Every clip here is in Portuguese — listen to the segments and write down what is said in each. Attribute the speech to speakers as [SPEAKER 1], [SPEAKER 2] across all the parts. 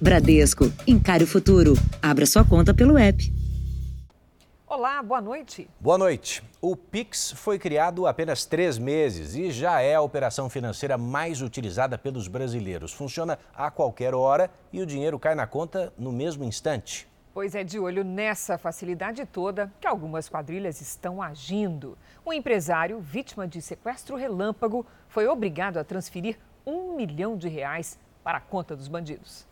[SPEAKER 1] Bradesco, encare o futuro. Abra sua conta pelo app.
[SPEAKER 2] Olá, boa noite.
[SPEAKER 3] Boa noite. O Pix foi criado há apenas três meses e já é a operação financeira mais utilizada pelos brasileiros. Funciona a qualquer hora e o dinheiro cai na conta no mesmo instante.
[SPEAKER 2] Pois é, de olho nessa facilidade toda que algumas quadrilhas estão agindo. Um empresário, vítima de sequestro relâmpago, foi obrigado a transferir um milhão de reais para a conta dos bandidos.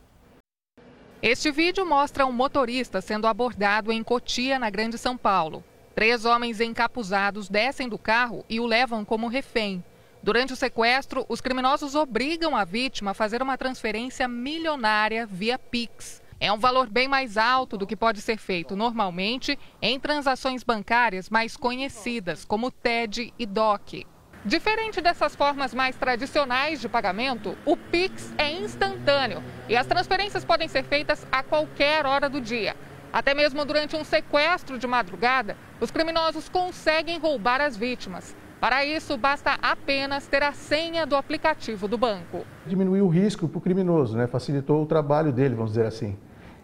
[SPEAKER 4] Este vídeo mostra um motorista sendo abordado em Cotia, na Grande São Paulo. Três homens encapuzados descem do carro e o levam como refém. Durante o sequestro, os criminosos obrigam a vítima a fazer uma transferência milionária via Pix. É um valor bem mais alto do que pode ser feito normalmente em transações bancárias mais conhecidas, como TED e DOC. Diferente dessas formas mais tradicionais de pagamento, o Pix é instantâneo e as transferências podem ser feitas a qualquer hora do dia. Até mesmo durante um sequestro de madrugada, os criminosos conseguem roubar as vítimas. Para isso, basta apenas ter a senha do aplicativo do banco.
[SPEAKER 5] Diminuiu o risco para o criminoso, né? facilitou o trabalho dele, vamos dizer assim.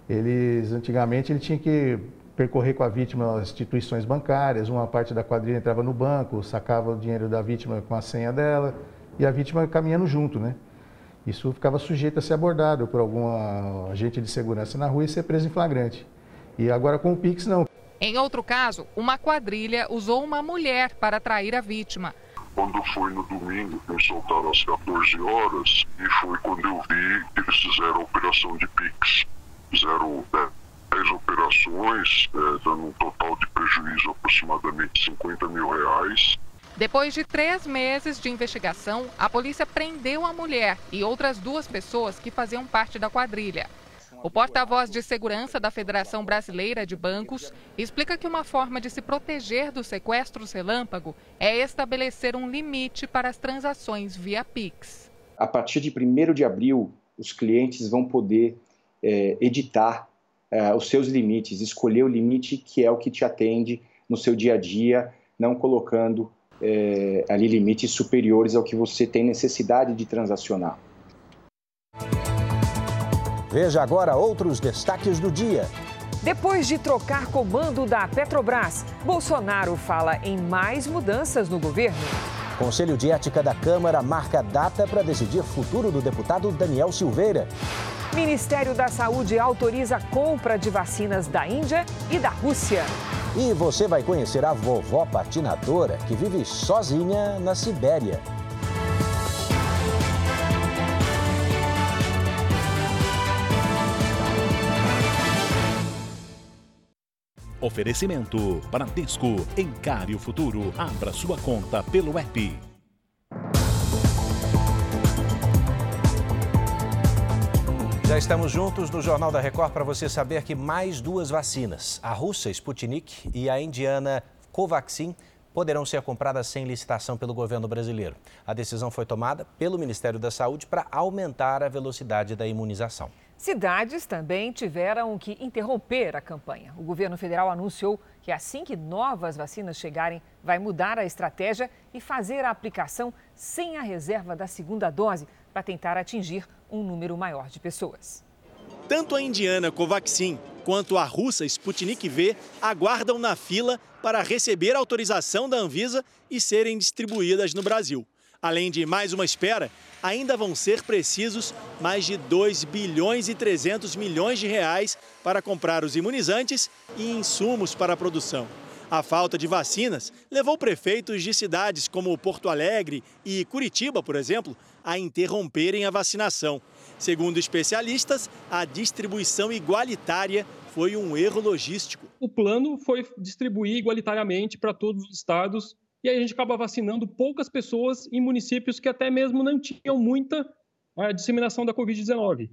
[SPEAKER 5] Eles, antigamente, ele tinha que percorrer com a vítima as instituições bancárias, uma parte da quadrilha entrava no banco, sacava o dinheiro da vítima com a senha dela e a vítima caminhando junto, né? Isso ficava sujeito a ser abordado por algum agente de segurança na rua e ser preso em flagrante. E agora com o Pix não.
[SPEAKER 4] Em outro caso, uma quadrilha usou uma mulher para atrair a vítima.
[SPEAKER 6] Quando foi no domingo, me soltaram às 14 horas e foi quando eu vi que eles fizeram a operação de Pix. Fizeram 10 operações, é, dando um total de prejuízo aproximadamente 50 mil reais.
[SPEAKER 4] Depois de três meses de investigação, a polícia prendeu a mulher e outras duas pessoas que faziam parte da quadrilha. O porta-voz de segurança da Federação Brasileira de Bancos explica que uma forma de se proteger dos sequestros relâmpago é estabelecer um limite para as transações via Pix.
[SPEAKER 7] A partir de 1 de abril, os clientes vão poder é, editar uh, os seus limites, escolher o limite que é o que te atende no seu dia a dia, não colocando uh, ali limites superiores ao que você tem necessidade de transacionar.
[SPEAKER 3] Veja agora outros destaques do dia.
[SPEAKER 2] Depois de trocar comando da Petrobras, Bolsonaro fala em mais mudanças no governo.
[SPEAKER 3] Conselho de Ética da Câmara marca data para decidir futuro do deputado Daniel Silveira.
[SPEAKER 2] Ministério da Saúde autoriza a compra de vacinas da Índia e da Rússia.
[SPEAKER 3] E você vai conhecer a vovó patinadora que vive sozinha na Sibéria.
[SPEAKER 8] Oferecimento Bradesco. Encare o futuro. Abra sua conta pelo app.
[SPEAKER 3] Já estamos juntos no Jornal da Record para você saber que mais duas vacinas, a russa Sputnik e a indiana Covaxin, poderão ser compradas sem licitação pelo governo brasileiro. A decisão foi tomada pelo Ministério da Saúde para aumentar a velocidade da imunização.
[SPEAKER 2] Cidades também tiveram que interromper a campanha. O governo federal anunciou que assim que novas vacinas chegarem, vai mudar a estratégia e fazer a aplicação sem a reserva da segunda dose para tentar atingir um número maior de pessoas.
[SPEAKER 9] Tanto a indiana Covaxin quanto a russa Sputnik V aguardam na fila para receber autorização da Anvisa e serem distribuídas no Brasil. Além de mais uma espera, ainda vão ser precisos mais de 2 bilhões e 300 milhões de reais para comprar os imunizantes e insumos para a produção. A falta de vacinas levou prefeitos de cidades como Porto Alegre e Curitiba, por exemplo, a interromperem a vacinação. Segundo especialistas, a distribuição igualitária foi um erro logístico.
[SPEAKER 10] O plano foi distribuir igualitariamente para todos os estados e aí a gente acaba vacinando poucas pessoas em municípios que até mesmo não tinham muita a disseminação da Covid-19.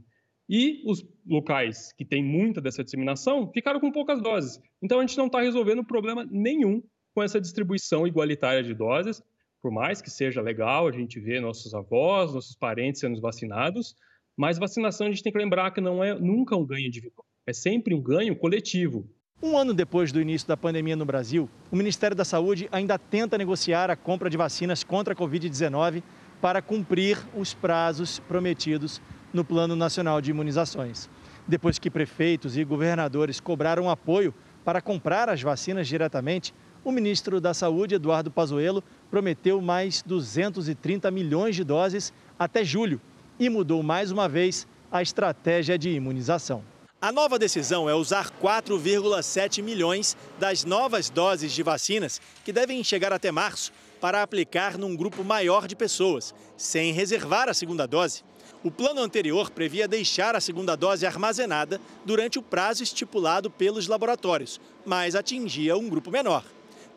[SPEAKER 10] E os locais que têm muita dessa disseminação ficaram com poucas doses. Então a gente não está resolvendo problema nenhum com essa distribuição igualitária de doses, por mais que seja legal a gente ver nossos avós, nossos parentes sendo vacinados, mas vacinação a gente tem que lembrar que não é nunca um ganho individual, é sempre um ganho coletivo.
[SPEAKER 9] Um ano depois do início da pandemia no Brasil, o Ministério da Saúde ainda tenta negociar a compra de vacinas contra a Covid-19 para cumprir os prazos prometidos no Plano Nacional de Imunizações. Depois que prefeitos e governadores cobraram apoio para comprar as vacinas diretamente, o ministro da Saúde, Eduardo Pazuello, prometeu mais 230 milhões de doses até julho e mudou mais uma vez a estratégia de imunização. A nova decisão é usar 4,7 milhões das novas doses de vacinas que devem chegar até março para aplicar num grupo maior de pessoas, sem reservar a segunda dose. O plano anterior previa deixar a segunda dose armazenada durante o prazo estipulado pelos laboratórios, mas atingia um grupo menor.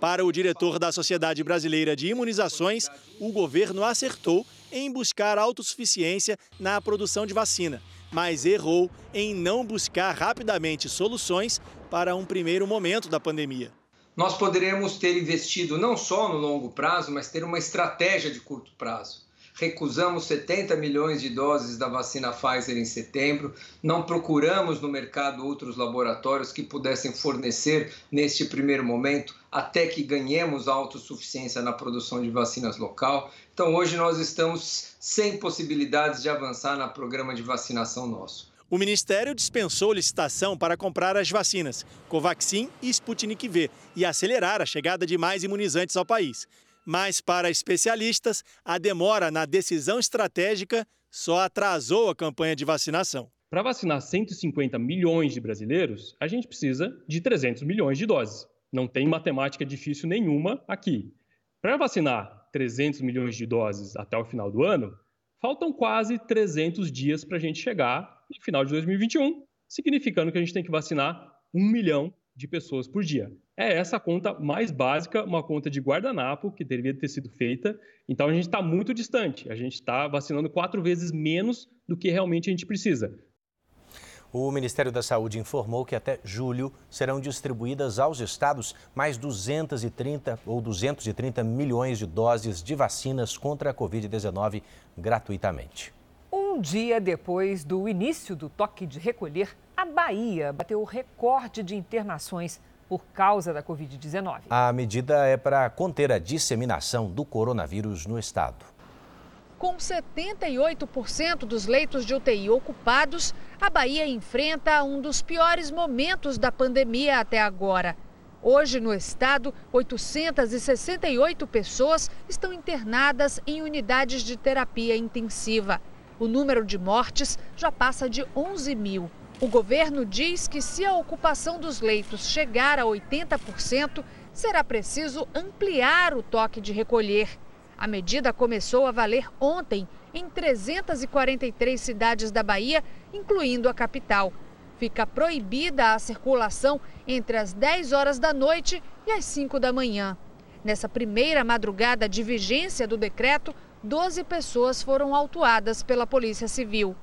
[SPEAKER 9] Para o diretor da Sociedade Brasileira de Imunizações, o governo acertou em buscar autossuficiência na produção de vacina, mas errou em não buscar rapidamente soluções para um primeiro momento da pandemia.
[SPEAKER 11] Nós poderemos ter investido não só no longo prazo, mas ter uma estratégia de curto prazo recusamos 70 milhões de doses da vacina Pfizer em setembro, não procuramos no mercado outros laboratórios que pudessem fornecer neste primeiro momento, até que ganhemos autossuficiência na produção de vacinas local. Então, hoje nós estamos sem possibilidades de avançar no programa de vacinação nosso.
[SPEAKER 9] O Ministério dispensou licitação para comprar as vacinas Covaxin e Sputnik V e acelerar a chegada de mais imunizantes ao país. Mas, para especialistas, a demora na decisão estratégica só atrasou a campanha de vacinação.
[SPEAKER 10] Para vacinar 150 milhões de brasileiros, a gente precisa de 300 milhões de doses. Não tem matemática difícil nenhuma aqui. Para vacinar 300 milhões de doses até o final do ano, faltam quase 300 dias para a gente chegar no final de 2021, significando que a gente tem que vacinar um milhão de pessoas por dia. É essa a conta mais básica, uma conta de guardanapo que deveria ter sido feita. Então a gente está muito distante. A gente está vacinando quatro vezes menos do que realmente a gente precisa.
[SPEAKER 3] O Ministério da Saúde informou que até julho serão distribuídas aos estados mais 230 ou 230 milhões de doses de vacinas contra a Covid-19 gratuitamente.
[SPEAKER 2] Um dia depois do início do toque de recolher, a Bahia bateu o recorde de internações por causa da Covid-19.
[SPEAKER 3] A medida é para conter a disseminação do coronavírus no estado.
[SPEAKER 12] Com 78% dos leitos de UTI ocupados, a Bahia enfrenta um dos piores momentos da pandemia até agora. Hoje, no estado, 868 pessoas estão internadas em unidades de terapia intensiva. O número de mortes já passa de 11 mil. O governo diz que se a ocupação dos leitos chegar a 80%, será preciso ampliar o toque de recolher. A medida começou a valer ontem em 343 cidades da Bahia, incluindo a capital. Fica proibida a circulação entre as 10 horas da noite e as 5 da manhã. Nessa primeira madrugada de vigência do decreto, 12 pessoas foram autuadas pela Polícia Civil.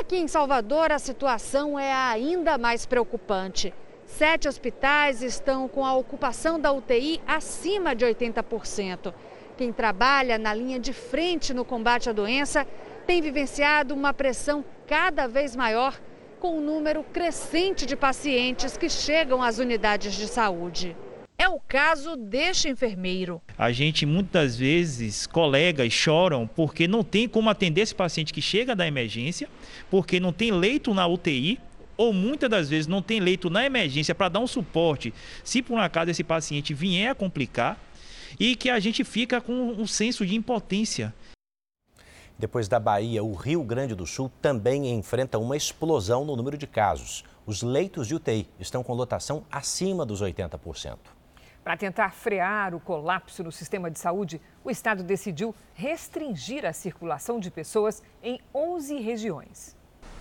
[SPEAKER 12] Aqui em Salvador, a situação é ainda mais preocupante. Sete hospitais estão com a ocupação da UTI acima de 80%. Quem trabalha na linha de frente no combate à doença tem vivenciado uma pressão cada vez maior, com um número crescente de pacientes que chegam às unidades de saúde. É o caso deste enfermeiro.
[SPEAKER 13] A gente muitas vezes, colegas choram porque não tem como atender esse paciente que chega da emergência, porque não tem leito na UTI, ou muitas das vezes não tem leito na emergência para dar um suporte, se por um acaso esse paciente vier a complicar, e que a gente fica com um senso de impotência.
[SPEAKER 3] Depois da Bahia, o Rio Grande do Sul também enfrenta uma explosão no número de casos. Os leitos de UTI estão com lotação acima dos 80%.
[SPEAKER 2] Para tentar frear o colapso no sistema de saúde, o Estado decidiu restringir a circulação de pessoas em 11 regiões.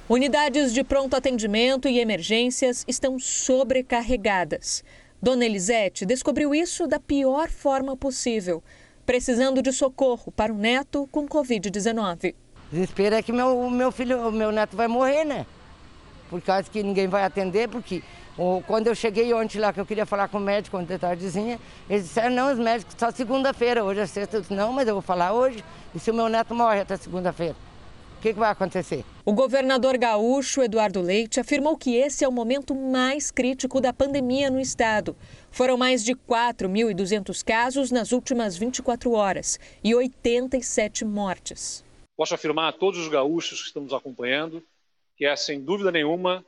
[SPEAKER 12] Unidades de pronto atendimento e emergências estão sobrecarregadas. Dona Elisete descobriu isso da pior forma possível, precisando de socorro para o neto com Covid-19.
[SPEAKER 14] Desespero é que meu, meu filho, meu neto vai morrer, né? Por causa que ninguém vai atender, porque quando eu cheguei ontem lá, que eu queria falar com o médico ontem tardezinha, eles disseram, não, os médicos só segunda-feira, hoje é sexta. Eu disse, não, mas eu vou falar hoje. E se o meu neto morre até segunda-feira? O que, que vai acontecer?
[SPEAKER 12] O governador gaúcho Eduardo Leite afirmou que esse é o momento mais crítico da pandemia no estado. Foram mais de 4.200 casos nas últimas 24 horas e 87 mortes.
[SPEAKER 15] Posso afirmar a todos os gaúchos que estão nos acompanhando que é, sem dúvida nenhuma,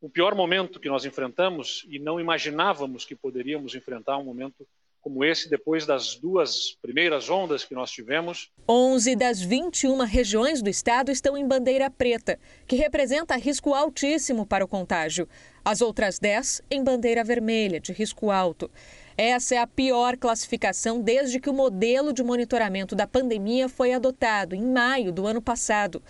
[SPEAKER 15] o pior momento que nós enfrentamos e não imaginávamos que poderíamos enfrentar um momento como esse depois das duas primeiras ondas que nós tivemos.
[SPEAKER 16] 11 das 21 regiões do estado estão em bandeira preta, que representa risco altíssimo para o contágio. As outras 10 em bandeira vermelha, de risco alto. Essa é a pior classificação desde que o modelo de monitoramento da pandemia foi adotado, em maio do ano passado.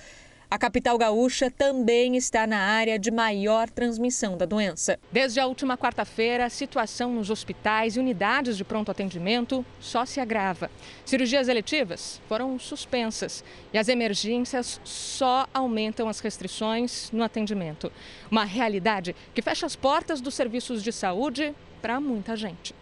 [SPEAKER 16] A capital gaúcha também está na área de maior transmissão da doença.
[SPEAKER 17] Desde a última quarta-feira, a situação nos hospitais e unidades de pronto atendimento só se agrava. Cirurgias eletivas foram suspensas e as emergências só aumentam as restrições no atendimento. Uma realidade que fecha as portas dos serviços de saúde para muita gente.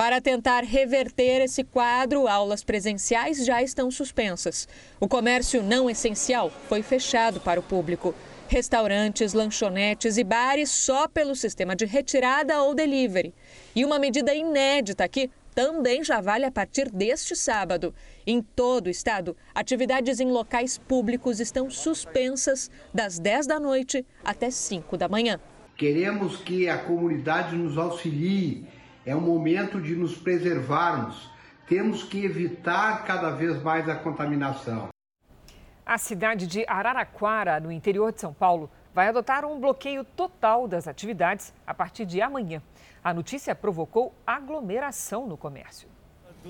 [SPEAKER 16] Para tentar reverter esse quadro, aulas presenciais já estão suspensas. O comércio não essencial foi fechado para o público. Restaurantes, lanchonetes e bares só pelo sistema de retirada ou delivery. E uma medida inédita aqui também já vale a partir deste sábado. Em todo o estado, atividades em locais públicos estão suspensas das 10 da noite até 5 da manhã.
[SPEAKER 18] Queremos que a comunidade nos auxilie é um momento de nos preservarmos. Temos que evitar cada vez mais a contaminação.
[SPEAKER 2] A cidade de Araraquara, no interior de São Paulo, vai adotar um bloqueio total das atividades a partir de amanhã. A notícia provocou aglomeração no comércio.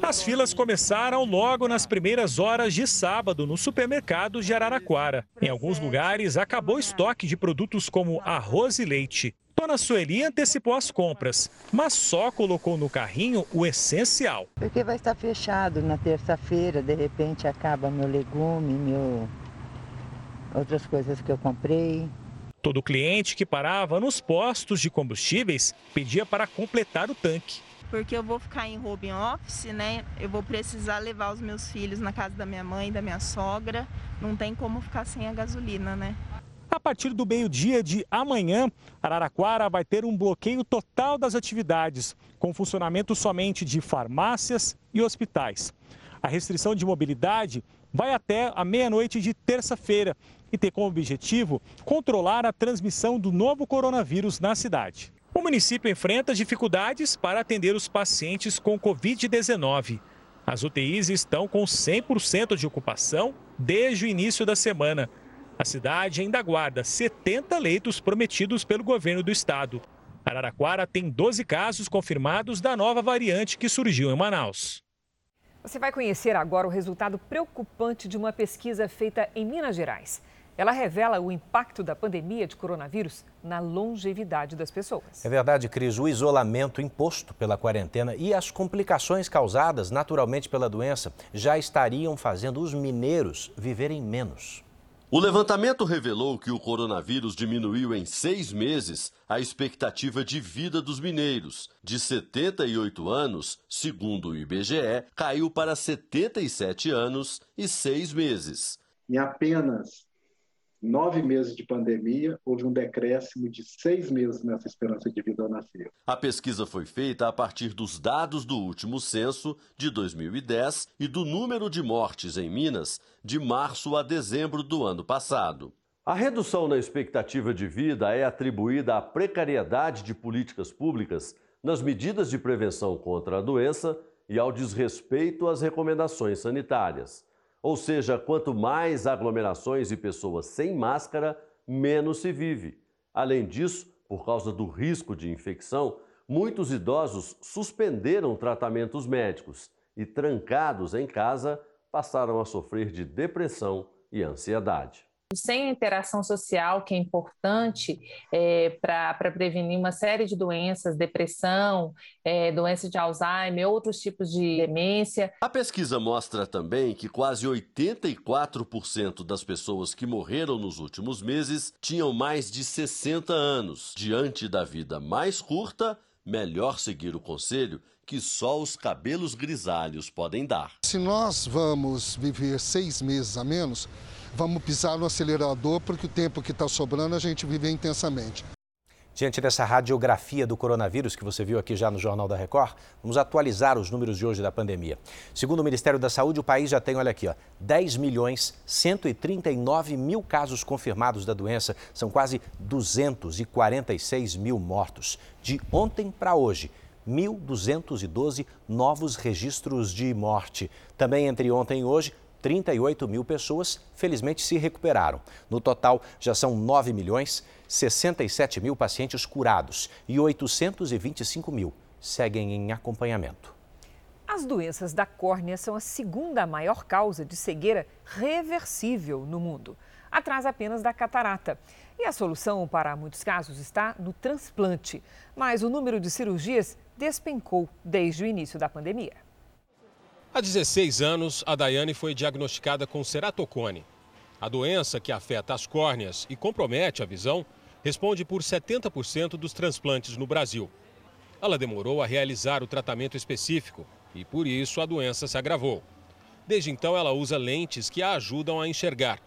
[SPEAKER 19] As filas começaram logo nas primeiras horas de sábado no supermercado de Araraquara. Em alguns lugares, acabou o estoque de produtos como arroz e leite. Dona Sueli antecipou as compras, mas só colocou no carrinho o essencial.
[SPEAKER 20] Porque vai estar fechado na terça-feira, de repente acaba meu legume, meu outras coisas que eu comprei.
[SPEAKER 19] Todo cliente que parava nos postos de combustíveis pedia para completar o tanque.
[SPEAKER 21] Porque eu vou ficar em home office, né? Eu vou precisar levar os meus filhos na casa da minha mãe, da minha sogra. Não tem como ficar sem a gasolina, né?
[SPEAKER 19] A partir do meio-dia de amanhã, Araraquara vai ter um bloqueio total das atividades, com funcionamento somente de farmácias e hospitais. A restrição de mobilidade vai até a meia-noite de terça-feira e tem como objetivo controlar a transmissão do novo coronavírus na cidade. O município enfrenta dificuldades para atender os pacientes com Covid-19. As UTIs estão com 100% de ocupação desde o início da semana. A cidade ainda guarda 70 leitos prometidos pelo governo do estado. Araraquara tem 12 casos confirmados da nova variante que surgiu em Manaus.
[SPEAKER 2] Você vai conhecer agora o resultado preocupante de uma pesquisa feita em Minas Gerais. Ela revela o impacto da pandemia de coronavírus na longevidade das pessoas.
[SPEAKER 3] É verdade, Cris. O isolamento imposto pela quarentena e as complicações causadas naturalmente pela doença já estariam fazendo os mineiros viverem menos.
[SPEAKER 22] O levantamento revelou que o coronavírus diminuiu em seis meses a expectativa de vida dos mineiros. De 78 anos, segundo o IBGE, caiu para 77 anos e seis meses.
[SPEAKER 23] Em apenas nove meses de pandemia, houve um decréscimo de seis meses nessa esperança de vida ao nascer.
[SPEAKER 22] A pesquisa foi feita a partir dos dados do último censo, de 2010, e do número de mortes em Minas, de março a dezembro do ano passado. A redução na expectativa de vida é atribuída à precariedade de políticas públicas nas medidas de prevenção contra a doença e ao desrespeito às recomendações sanitárias. Ou seja, quanto mais aglomerações e pessoas sem máscara, menos se vive. Além disso, por causa do risco de infecção, muitos idosos suspenderam tratamentos médicos e, trancados em casa, passaram a sofrer de depressão e ansiedade
[SPEAKER 24] sem a interação social, que é importante é, para prevenir uma série de doenças, depressão, é, doença de Alzheimer, outros tipos de demência.
[SPEAKER 22] A pesquisa mostra também que quase 84% das pessoas que morreram nos últimos meses tinham mais de 60 anos. Diante da vida mais curta, melhor seguir o conselho que só os cabelos grisalhos podem dar.
[SPEAKER 25] Se nós vamos viver seis meses a menos, vamos pisar no acelerador, porque o tempo que está sobrando a gente vive intensamente.
[SPEAKER 3] Diante dessa radiografia do coronavírus que você viu aqui já no Jornal da Record, vamos atualizar os números de hoje da pandemia. Segundo o Ministério da Saúde, o país já tem, olha aqui, ó, 10 milhões 139 mil casos confirmados da doença. São quase 246 mil mortos. De ontem para hoje, 1.212 novos registros de morte. Também entre ontem e hoje, 38 mil pessoas felizmente se recuperaram. No total, já são 9 milhões 67 mil pacientes curados e 825 mil seguem em acompanhamento.
[SPEAKER 2] As doenças da córnea são a segunda maior causa de cegueira reversível no mundo, atrás apenas da catarata. E a solução para muitos casos está no transplante. Mas o número de cirurgias despencou desde o início da pandemia.
[SPEAKER 26] Há 16 anos, a Daiane foi diagnosticada com ceratocone. A doença que afeta as córneas e compromete a visão responde por 70% dos transplantes no Brasil. Ela demorou a realizar o tratamento específico e, por isso, a doença se agravou. Desde então, ela usa lentes que a ajudam a enxergar,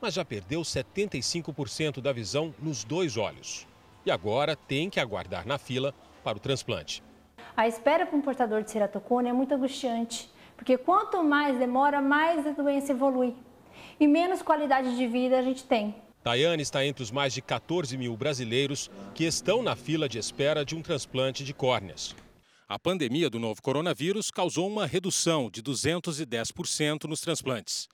[SPEAKER 26] mas já perdeu 75% da visão nos dois olhos. E agora tem que aguardar na fila para o transplante.
[SPEAKER 27] A espera para um portador de ceratocone é muito angustiante porque quanto mais demora, mais a doença evolui e menos qualidade de vida a gente tem.
[SPEAKER 26] Tayane está entre os mais de 14 mil brasileiros que estão na fila de espera de um transplante de córneas. A pandemia do novo coronavírus causou uma redução de 210% nos transplantes.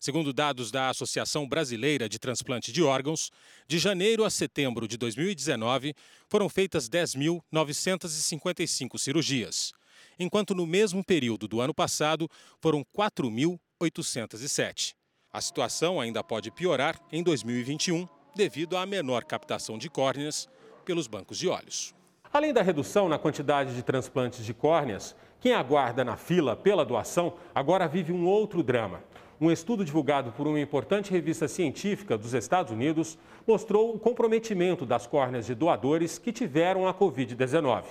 [SPEAKER 26] Segundo dados da Associação Brasileira de Transplante de Órgãos, de janeiro a setembro de 2019 foram feitas 10.955 cirurgias enquanto no mesmo período do ano passado foram 4.807. A situação ainda pode piorar em 2021 devido à menor captação de córneas pelos bancos de olhos. Além da redução na quantidade de transplantes de córneas, quem aguarda na fila pela doação agora vive um outro drama. Um estudo divulgado por uma importante revista científica dos Estados Unidos mostrou o comprometimento das córneas de doadores que tiveram a Covid-19.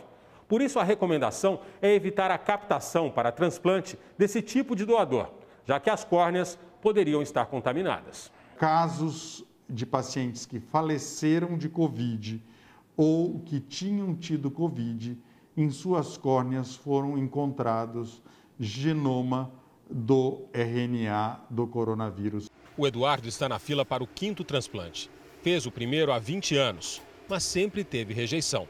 [SPEAKER 26] Por isso, a recomendação é evitar a captação para transplante desse tipo de doador, já que as córneas poderiam estar contaminadas.
[SPEAKER 28] Casos de pacientes que faleceram de Covid ou que tinham tido Covid, em suas córneas foram encontrados genoma do RNA do coronavírus.
[SPEAKER 26] O Eduardo está na fila para o quinto transplante. Fez o primeiro há 20 anos, mas sempre teve rejeição.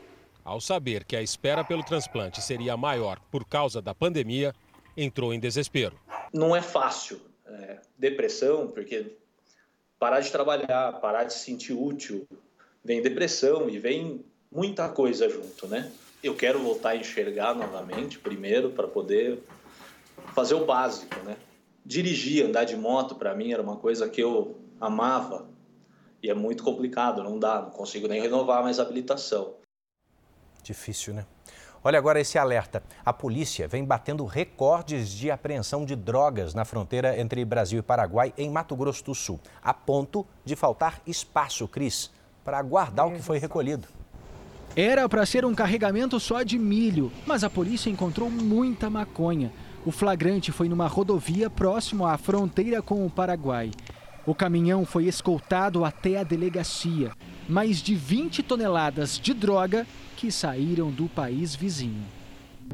[SPEAKER 26] Ao saber que a espera pelo transplante seria maior por causa da pandemia, entrou em desespero.
[SPEAKER 29] Não é fácil. É, depressão, porque parar de trabalhar, parar de se sentir útil, vem depressão e vem muita coisa junto, né? Eu quero voltar a enxergar novamente, primeiro, para poder fazer o básico, né? Dirigir, andar de moto, para mim era uma coisa que eu amava e é muito complicado, não dá, não consigo nem renovar mais a habilitação.
[SPEAKER 3] Difícil, né? Olha agora esse alerta. A polícia vem batendo recordes de apreensão de drogas na fronteira entre Brasil e Paraguai, em Mato Grosso do Sul, a ponto de faltar espaço, Cris, para guardar o que foi recolhido.
[SPEAKER 30] Era para ser um carregamento só de milho, mas a polícia encontrou muita maconha. O flagrante foi numa rodovia próximo à fronteira com o Paraguai. O caminhão foi escoltado até a delegacia. Mais de 20 toneladas de droga que saíram do país vizinho.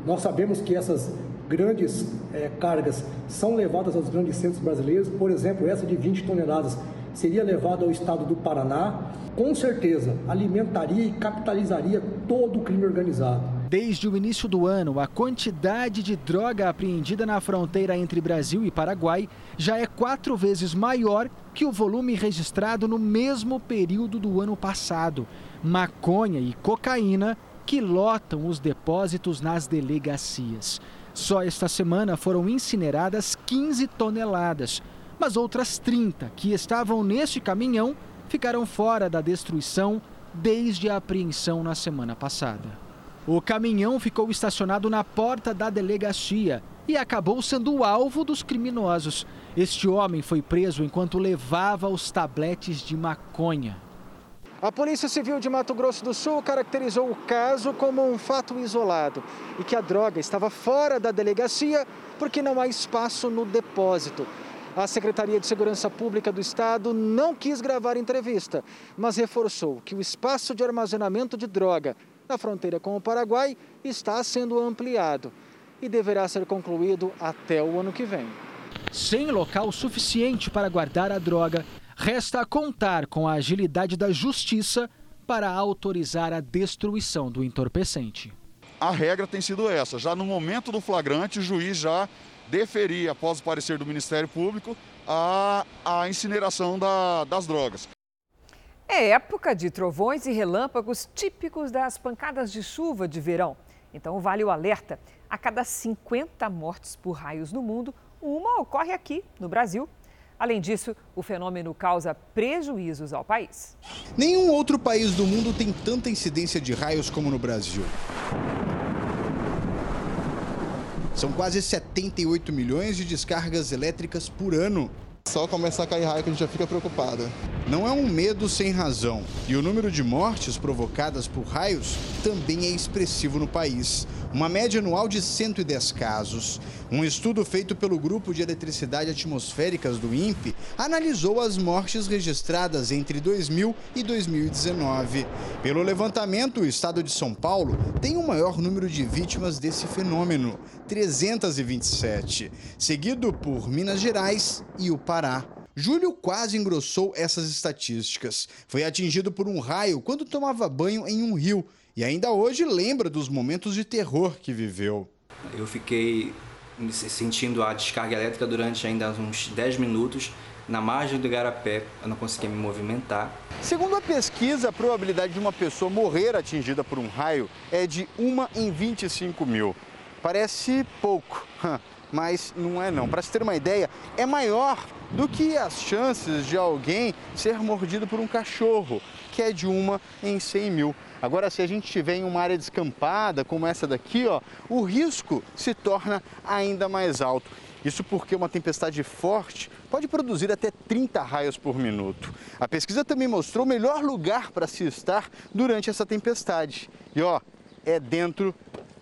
[SPEAKER 31] Nós sabemos que essas grandes é, cargas são levadas aos grandes centros brasileiros, por exemplo, essa de 20 toneladas seria levada ao estado do Paraná, com certeza alimentaria e capitalizaria todo o crime organizado.
[SPEAKER 30] Desde o início do ano, a quantidade de droga apreendida na fronteira entre Brasil e Paraguai já é quatro vezes maior que o volume registrado no mesmo período do ano passado maconha e cocaína que lotam os depósitos nas delegacias. Só esta semana foram incineradas 15 toneladas, mas outras 30 que estavam neste caminhão ficaram fora da destruição desde a apreensão na semana passada. O caminhão ficou estacionado na porta da delegacia e acabou sendo alvo dos criminosos. Este homem foi preso enquanto levava os tabletes de maconha. A Polícia Civil de Mato Grosso do Sul caracterizou o caso como um fato isolado e que a droga estava fora da delegacia porque não há espaço no depósito. A Secretaria de Segurança Pública do Estado não quis gravar entrevista, mas reforçou que o espaço de armazenamento de droga na fronteira com o Paraguai está sendo ampliado e deverá ser concluído até o ano que vem. Sem local suficiente para guardar a droga, resta contar com a agilidade da justiça para autorizar a destruição do entorpecente.
[SPEAKER 32] A regra tem sido essa: já no momento do flagrante, o juiz já deferir, após o parecer do Ministério Público, a, a incineração da, das drogas.
[SPEAKER 2] É época de trovões e relâmpagos típicos das pancadas de chuva de verão. Então, vale o alerta: a cada 50 mortes por raios no mundo, uma ocorre aqui, no Brasil. Além disso, o fenômeno causa prejuízos ao país.
[SPEAKER 33] Nenhum outro país do mundo tem tanta incidência de raios como no Brasil. São quase 78 milhões de descargas elétricas por ano.
[SPEAKER 34] Só começar a cair raio que a gente já fica preocupado.
[SPEAKER 33] Não é um medo sem razão. E o número de mortes provocadas por raios também é expressivo no país. Uma média anual de 110 casos. Um estudo feito pelo Grupo de Eletricidade Atmosféricas do INPE analisou as mortes registradas entre 2000 e 2019. Pelo levantamento, o estado de São Paulo tem o maior número de vítimas desse fenômeno, 327, seguido por Minas Gerais e o Pará. Júlio quase engrossou essas estatísticas. Foi atingido por um raio quando tomava banho em um rio e ainda hoje lembra dos momentos de terror que viveu.
[SPEAKER 35] Eu fiquei sentindo a descarga elétrica durante ainda uns 10 minutos na margem do igarapé, eu não conseguia me movimentar.
[SPEAKER 33] Segundo a pesquisa, a probabilidade de uma pessoa morrer atingida por um raio é de 1 em 25 mil. Parece pouco, mas não é não. Para se ter uma ideia, é maior do que as chances de alguém ser mordido por um cachorro, que é de uma em 100 mil. Agora, se a gente estiver em uma área descampada, como essa daqui, ó, o risco se torna ainda mais alto. Isso porque uma tempestade forte pode produzir até 30 raios por minuto. A pesquisa também mostrou o melhor lugar para se estar durante essa tempestade. E ó, é dentro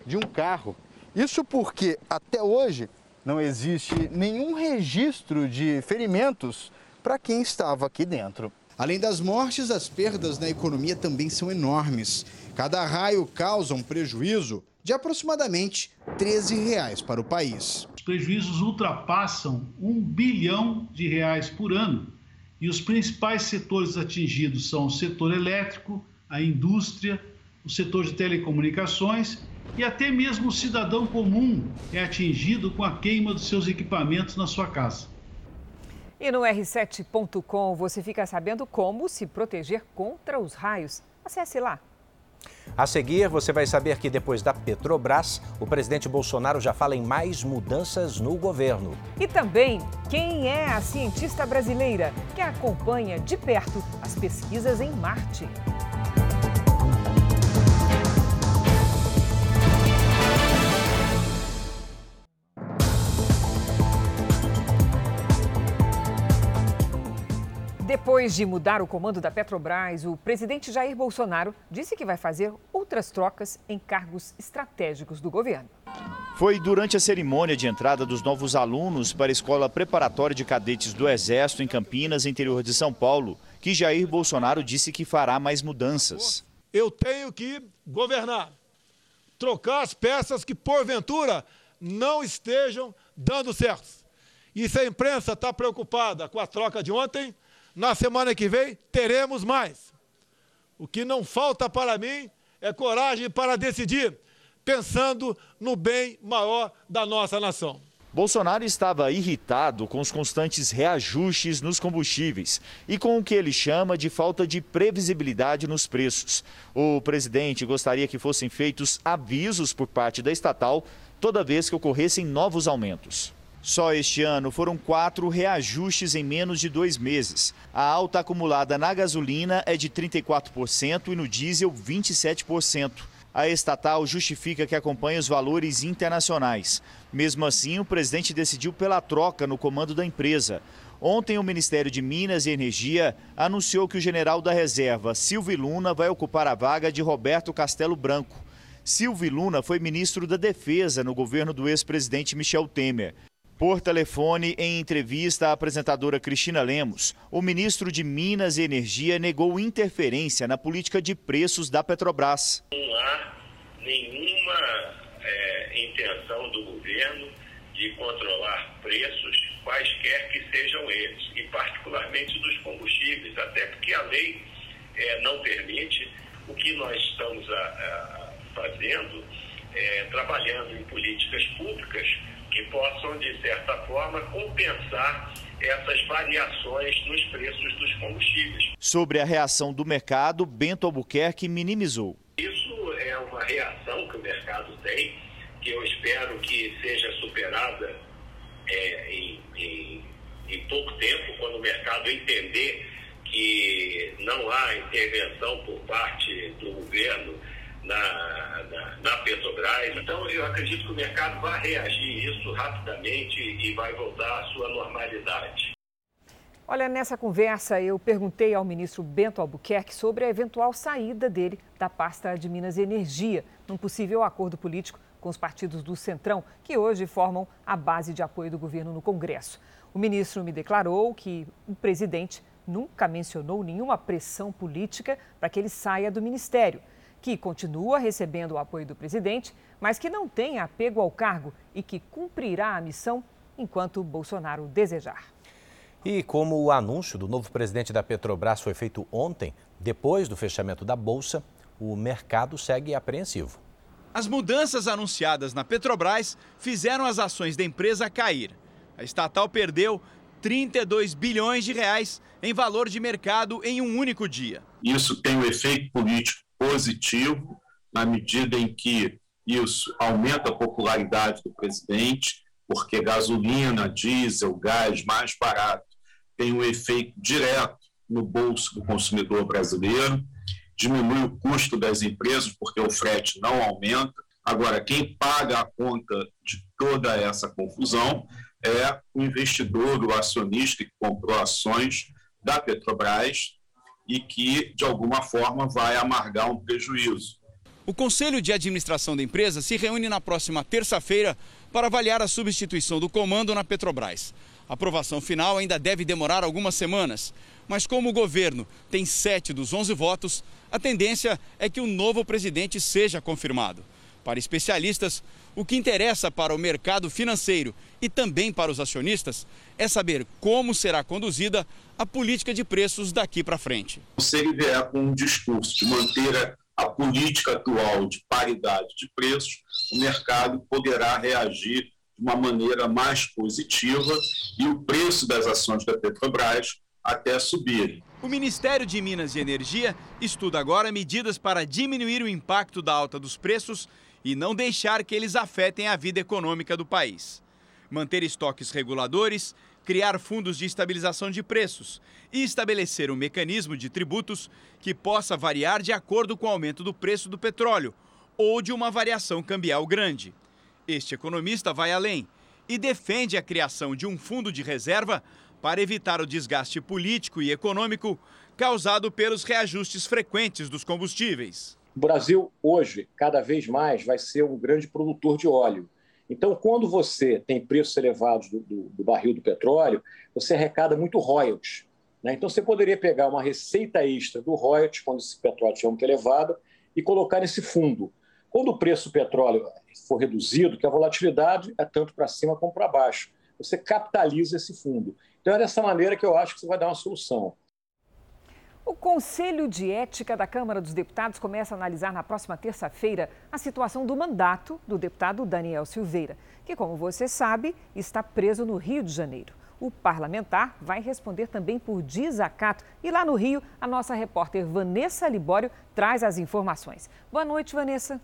[SPEAKER 33] de um carro. Isso porque até hoje não existe nenhum registro de ferimentos para quem estava aqui dentro. Além das mortes, as perdas na economia também são enormes. Cada raio causa um prejuízo de aproximadamente 13 reais para o país.
[SPEAKER 36] Os prejuízos ultrapassam um bilhão de reais por ano. E os principais setores atingidos são o setor elétrico, a indústria, o setor de telecomunicações e até mesmo o cidadão comum é atingido com a queima dos seus equipamentos na sua casa.
[SPEAKER 2] E no r7.com você fica sabendo como se proteger contra os raios. Acesse lá.
[SPEAKER 3] A seguir, você vai saber que depois da Petrobras, o presidente Bolsonaro já fala em mais mudanças no governo.
[SPEAKER 2] E também quem é a cientista brasileira que acompanha de perto as pesquisas em Marte. Depois de mudar o comando da Petrobras, o presidente Jair Bolsonaro disse que vai fazer outras trocas em cargos estratégicos do governo.
[SPEAKER 37] Foi durante a cerimônia de entrada dos novos alunos para a Escola Preparatória de Cadetes do Exército em Campinas, interior de São Paulo, que Jair Bolsonaro disse que fará mais mudanças.
[SPEAKER 38] Eu tenho que governar, trocar as peças que porventura não estejam dando certo. E se a imprensa está preocupada com a troca de ontem, na semana que vem teremos mais. O que não falta para mim é coragem para decidir, pensando no bem maior da nossa nação.
[SPEAKER 37] Bolsonaro estava irritado com os constantes reajustes nos combustíveis e com o que ele chama de falta de previsibilidade nos preços. O presidente gostaria que fossem feitos avisos por parte da estatal toda vez que ocorressem novos aumentos. Só este ano foram quatro reajustes em menos de dois meses. A alta acumulada na gasolina é de 34% e no diesel 27%. A estatal justifica que acompanha os valores internacionais. Mesmo assim, o presidente decidiu pela troca no comando da empresa. Ontem, o Ministério de Minas e Energia anunciou que o general da reserva, Silvio Luna, vai ocupar a vaga de Roberto Castelo Branco. Silvio Luna foi ministro da Defesa no governo do ex-presidente Michel Temer. Por telefone, em entrevista à apresentadora Cristina Lemos, o ministro de Minas e Energia negou interferência na política de preços da Petrobras.
[SPEAKER 39] Não há nenhuma é, intenção do governo de controlar preços, quaisquer que sejam eles, e particularmente dos combustíveis, até porque a lei é, não permite. O que nós estamos a, a, fazendo é trabalhando em políticas públicas que possam, de certa forma, compensar essas variações nos preços dos combustíveis.
[SPEAKER 37] Sobre a reação do mercado, Bento Albuquerque minimizou.
[SPEAKER 39] Isso é uma reação que o mercado tem, que eu espero que seja superada é, em, em, em pouco tempo, quando o mercado entender que não há intervenção por parte do governo na, na, na, Petrobras. Então, eu acredito que o mercado vai reagir isso rapidamente e vai voltar à sua normalidade.
[SPEAKER 2] Olha, nessa conversa eu perguntei ao ministro Bento Albuquerque sobre a eventual saída dele da pasta de Minas e Energia, num possível acordo político com os partidos do Centrão, que hoje formam a base de apoio do governo no Congresso. O ministro me declarou que o presidente nunca mencionou nenhuma pressão política para que ele saia do ministério que continua recebendo o apoio do presidente, mas que não tem apego ao cargo e que cumprirá a missão enquanto Bolsonaro desejar.
[SPEAKER 3] E como o anúncio do novo presidente da Petrobras foi feito ontem, depois do fechamento da bolsa, o mercado segue apreensivo.
[SPEAKER 40] As mudanças anunciadas na Petrobras fizeram as ações da empresa cair. A estatal perdeu 32 bilhões de reais em valor de mercado em um único dia.
[SPEAKER 41] Isso tem um efeito político positivo, na medida em que isso aumenta a popularidade do presidente, porque gasolina, diesel, gás mais barato tem um efeito direto no bolso do consumidor brasileiro, diminui o custo das empresas, porque o frete não aumenta. Agora, quem paga a conta de toda essa confusão é o investidor, o acionista que comprou ações da Petrobras e que, de alguma forma, vai amargar um prejuízo.
[SPEAKER 40] O Conselho de Administração da empresa se reúne na próxima terça-feira para avaliar a substituição do comando na Petrobras. A aprovação final ainda deve demorar algumas semanas, mas como o governo tem sete dos onze votos, a tendência é que o novo presidente seja confirmado. Para especialistas, o que interessa para o mercado financeiro e também para os acionistas é saber como será conduzida a política de preços daqui para frente.
[SPEAKER 41] Se ele vier com um discurso de manter a política atual de paridade de preços, o mercado poderá reagir de uma maneira mais positiva e o preço das ações da Petrobras até subir.
[SPEAKER 40] O Ministério de Minas e Energia estuda agora medidas para diminuir o impacto da alta dos preços e não deixar que eles afetem a vida econômica do país. Manter estoques reguladores, criar fundos de estabilização de preços e estabelecer um mecanismo de tributos que possa variar de acordo com o aumento do preço do petróleo ou de uma variação cambial grande. Este economista vai além e defende a criação de um fundo de reserva para evitar o desgaste político e econômico causado pelos reajustes frequentes dos combustíveis.
[SPEAKER 42] O Brasil, hoje, cada vez mais vai ser um grande produtor de óleo. Então, quando você tem preços elevados do, do, do barril do petróleo, você arrecada muito royalties. Né? Então, você poderia pegar uma receita extra do royalties, quando esse petróleo estiver muito elevado, e colocar nesse fundo. Quando o preço do petróleo for reduzido, que a volatilidade é tanto para cima como para baixo, você capitaliza esse fundo. Então, é dessa maneira que eu acho que você vai dar uma solução.
[SPEAKER 2] O Conselho de Ética da Câmara dos Deputados começa a analisar na próxima terça-feira a situação do mandato do deputado Daniel Silveira, que, como você sabe, está preso no Rio de Janeiro. O parlamentar vai responder também por desacato. E lá no Rio, a nossa repórter Vanessa Libório traz as informações. Boa noite, Vanessa.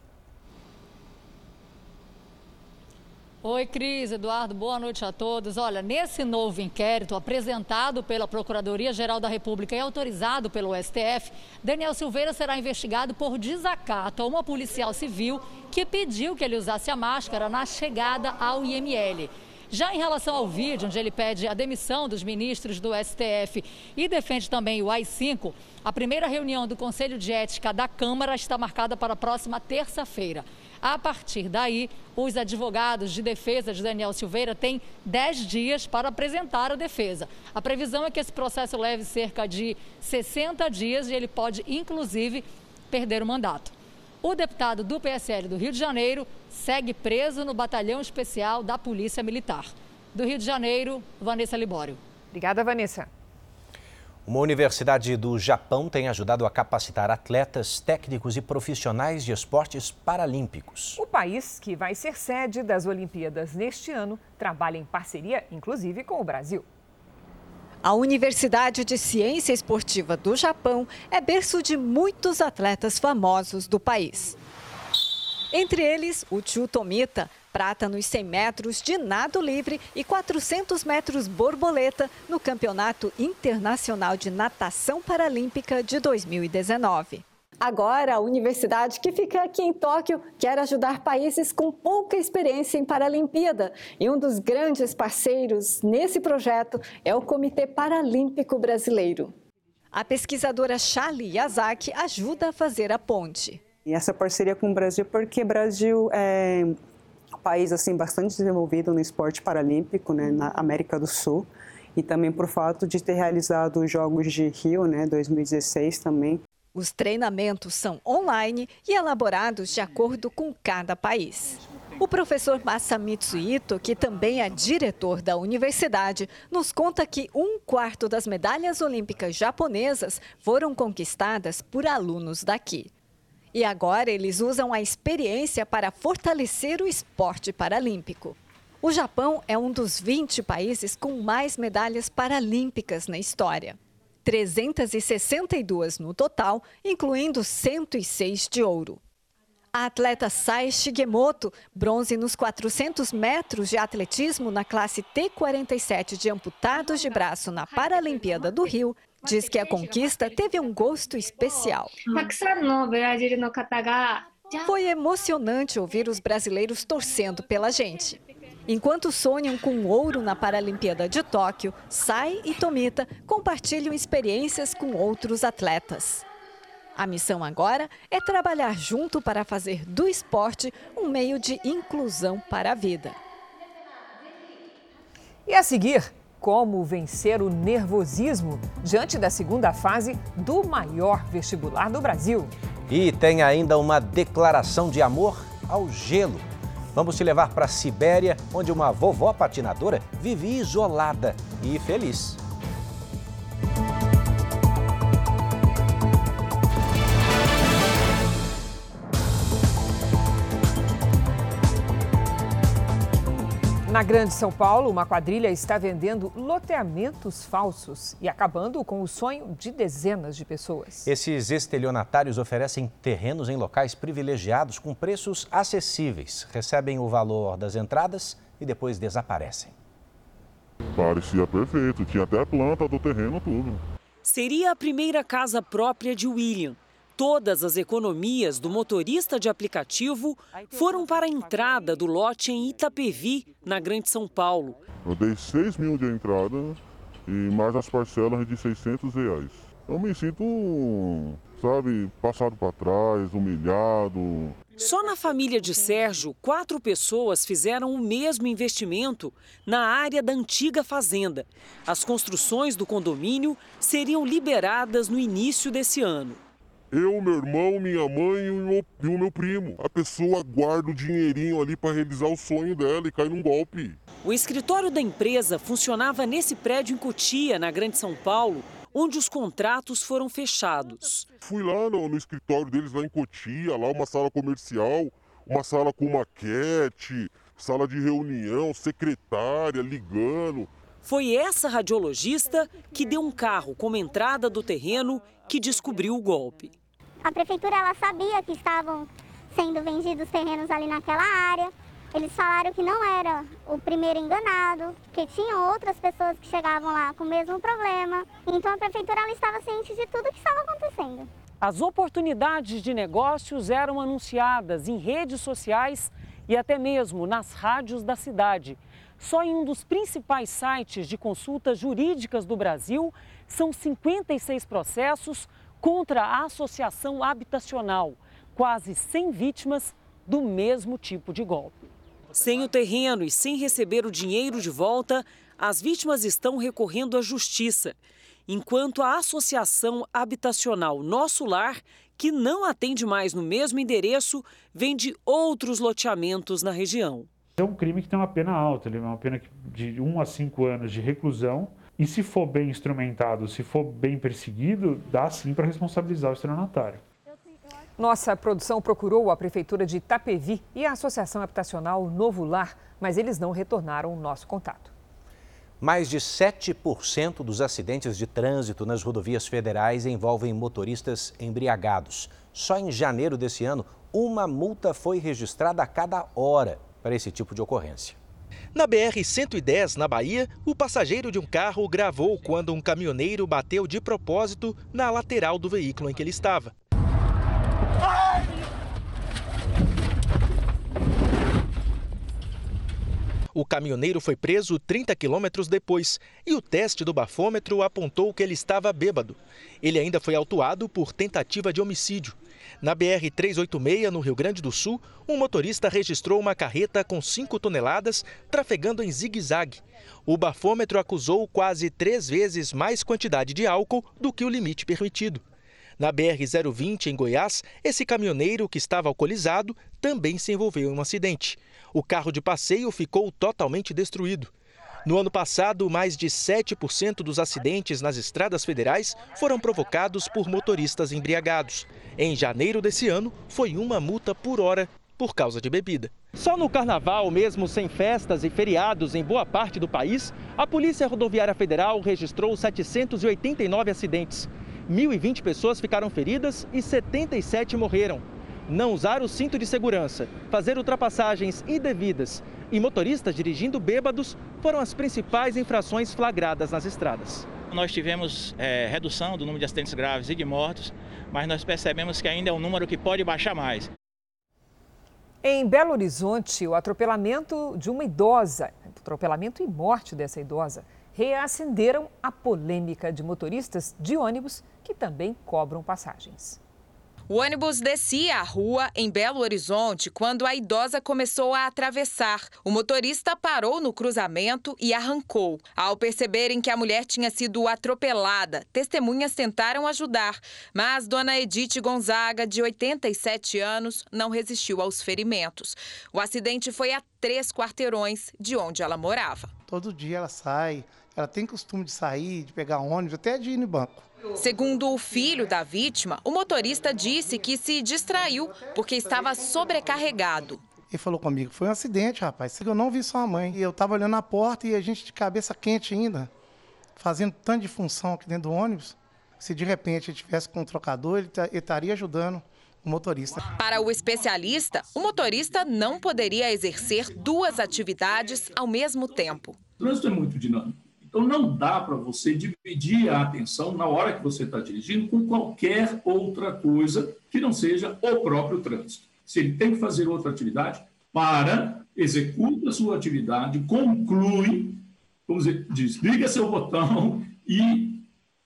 [SPEAKER 43] Oi, Cris, Eduardo, boa noite a todos. Olha, nesse novo inquérito apresentado pela Procuradoria-Geral da República e autorizado pelo STF, Daniel Silveira será investigado por desacato a uma policial civil que pediu que ele usasse a máscara na chegada ao IML. Já em relação ao vídeo, onde ele pede a demissão dos ministros do STF e defende também o AI-5, a primeira reunião do Conselho de Ética da Câmara está marcada para a próxima terça-feira. A partir daí, os advogados de defesa de Daniel Silveira têm 10 dias para apresentar a defesa. A previsão é que esse processo leve cerca de 60 dias e ele pode, inclusive, perder o mandato. O deputado do PSL do Rio de Janeiro segue preso no batalhão especial da Polícia Militar. Do Rio de Janeiro, Vanessa Libório.
[SPEAKER 2] Obrigada, Vanessa.
[SPEAKER 3] Uma universidade do Japão tem ajudado a capacitar atletas, técnicos e profissionais de esportes paralímpicos.
[SPEAKER 2] O país, que vai ser sede das Olimpíadas neste ano, trabalha em parceria, inclusive, com o Brasil.
[SPEAKER 44] A Universidade de Ciência Esportiva do Japão é berço de muitos atletas famosos do país. Entre eles, o Chu Tomita, prata nos 100 metros de nado livre e 400 metros borboleta no Campeonato Internacional de Natação Paralímpica de 2019. Agora, a universidade que fica aqui em Tóquio quer ajudar países com pouca experiência em Paralimpíada. E um dos grandes parceiros nesse projeto é o Comitê Paralímpico Brasileiro. A pesquisadora Charlie Yazaki ajuda a fazer a ponte.
[SPEAKER 45] E essa parceria com o Brasil, porque o Brasil é país assim bastante desenvolvido no esporte paralímpico, né, na América do Sul, e também por fato de ter realizado os Jogos de Rio, né, 2016 também.
[SPEAKER 44] Os treinamentos são online e elaborados de acordo com cada país. O professor Masamitsu Ito, que também é diretor da universidade, nos conta que um quarto das medalhas olímpicas japonesas foram conquistadas por alunos daqui. E agora eles usam a experiência para fortalecer o esporte paralímpico. O Japão é um dos 20 países com mais medalhas paralímpicas na história. 362 no total, incluindo 106 de ouro. A atleta Sai Shigemoto, bronze nos 400 metros de atletismo na classe T47 de amputados de braço na Paralimpíada do Rio, diz que a conquista teve um gosto especial. Foi emocionante ouvir os brasileiros torcendo pela gente. Enquanto sonham com ouro na Paralimpíada de Tóquio, Sai e Tomita compartilham experiências com outros atletas. A missão agora é trabalhar junto para fazer do esporte um meio de inclusão para a vida.
[SPEAKER 2] E a seguir, como vencer o nervosismo diante da segunda fase do maior vestibular do Brasil.
[SPEAKER 3] E tem ainda uma declaração de amor ao gelo. Vamos te levar para a Sibéria, onde uma vovó patinadora vivia isolada e feliz.
[SPEAKER 2] Na Grande São Paulo, uma quadrilha está vendendo loteamentos falsos e acabando com o sonho de dezenas de pessoas.
[SPEAKER 3] Esses estelionatários oferecem terrenos em locais privilegiados com preços acessíveis, recebem o valor das entradas e depois desaparecem.
[SPEAKER 41] Parecia perfeito, tinha até a planta do terreno, tudo.
[SPEAKER 46] Seria a primeira casa própria de William. Todas as economias do motorista de aplicativo foram para a entrada do lote em Itapevi, na Grande São Paulo.
[SPEAKER 41] Eu dei 6 mil de entrada e mais as parcelas de 600 reais. Eu me sinto, sabe, passado para trás, humilhado.
[SPEAKER 46] Só na família de Sérgio, quatro pessoas fizeram o mesmo investimento na área da antiga fazenda. As construções do condomínio seriam liberadas no início desse ano.
[SPEAKER 41] Eu, meu irmão, minha mãe e o, meu, e o meu primo. A pessoa guarda o dinheirinho ali para realizar o sonho dela e cai num golpe.
[SPEAKER 46] O escritório da empresa funcionava nesse prédio em Cotia, na Grande São Paulo, onde os contratos foram fechados.
[SPEAKER 41] Fui lá no, no escritório deles, lá em Cotia, lá uma sala comercial, uma sala com maquete, sala de reunião, secretária ligando.
[SPEAKER 46] Foi essa radiologista que deu um carro como entrada do terreno que descobriu o golpe.
[SPEAKER 47] A prefeitura ela sabia que estavam sendo vendidos terrenos ali naquela área. Eles falaram que não era o primeiro enganado, que tinham outras pessoas que chegavam lá com o mesmo problema. Então a prefeitura ela estava ciente de tudo que estava acontecendo.
[SPEAKER 46] As oportunidades de negócios eram anunciadas em redes sociais e até mesmo nas rádios da cidade. Só em um dos principais sites de consultas jurídicas do Brasil, são 56 processos contra a associação habitacional, quase 100 vítimas do mesmo tipo de golpe. Sem o terreno e sem receber o dinheiro de volta, as vítimas estão recorrendo à justiça, enquanto a Associação Habitacional Nosso Lar, que não atende mais no mesmo endereço, vende outros loteamentos na região.
[SPEAKER 48] É um crime que tem uma pena alta, ele é uma pena de 1 a 5 anos de reclusão. E se for bem instrumentado, se for bem perseguido, dá sim para responsabilizar o estelionatário.
[SPEAKER 2] Nossa produção procurou a Prefeitura de Itapevi e a Associação Habitacional Novo Lar, mas eles não retornaram o nosso contato.
[SPEAKER 3] Mais de 7% dos acidentes de trânsito nas rodovias federais envolvem motoristas embriagados. Só em janeiro desse ano, uma multa foi registrada a cada hora para esse tipo de ocorrência.
[SPEAKER 41] Na BR-110, na Bahia, o passageiro de um carro gravou quando um caminhoneiro bateu de propósito na lateral do veículo em que ele estava. O caminhoneiro foi preso 30 quilômetros depois e o teste do bafômetro apontou que ele estava bêbado. Ele ainda foi autuado por tentativa de homicídio. Na BR-386, no Rio Grande do Sul, um motorista registrou uma carreta com 5 toneladas trafegando em zigue-zague. O bafômetro acusou quase três vezes mais quantidade de álcool do que o limite permitido. Na BR-020, em Goiás, esse caminhoneiro que estava alcoolizado também se envolveu em um acidente. O carro de passeio ficou totalmente destruído. No ano passado, mais de 7% dos acidentes nas estradas federais foram provocados por motoristas embriagados. Em janeiro desse ano, foi uma multa por hora por causa de bebida. Só no carnaval, mesmo sem festas e feriados em boa parte do país, a Polícia Rodoviária Federal registrou 789 acidentes. 1.020 pessoas ficaram feridas e 77 morreram. Não usar o cinto de segurança, fazer ultrapassagens indevidas e motoristas dirigindo bêbados foram as principais infrações flagradas nas estradas.
[SPEAKER 49] Nós tivemos é, redução do número de acidentes graves e de mortos, mas nós percebemos que ainda é um número que pode baixar mais.
[SPEAKER 2] Em Belo Horizonte, o atropelamento de uma idosa, atropelamento e morte dessa idosa, reacenderam a polêmica de motoristas de ônibus que também cobram passagens.
[SPEAKER 50] O ônibus descia a rua em Belo Horizonte quando a idosa começou a atravessar. O motorista parou no cruzamento e arrancou. Ao perceberem que a mulher tinha sido atropelada, testemunhas tentaram ajudar, mas dona Edith Gonzaga, de 87 anos, não resistiu aos ferimentos. O acidente foi a três quarteirões de onde ela morava.
[SPEAKER 51] Todo dia ela sai, ela tem costume de sair, de pegar ônibus, até de ir no banco.
[SPEAKER 50] Segundo o filho da vítima, o motorista disse que se distraiu porque estava sobrecarregado.
[SPEAKER 51] Ele falou comigo, foi um acidente, rapaz. Eu não vi sua mãe. E eu estava olhando na porta e a gente de cabeça quente ainda, fazendo tanto de função aqui dentro do ônibus. Se de repente ele tivesse com um trocador, ele estaria ajudando o motorista.
[SPEAKER 50] Para o especialista, o motorista não poderia exercer duas atividades ao mesmo tempo.
[SPEAKER 52] O trânsito é muito dinâmico. Então, não dá para você dividir a atenção na hora que você está dirigindo com qualquer outra coisa que não seja o próprio trânsito. Se ele tem que fazer outra atividade, para, executa a sua atividade, conclui, vamos dizer, desliga seu botão e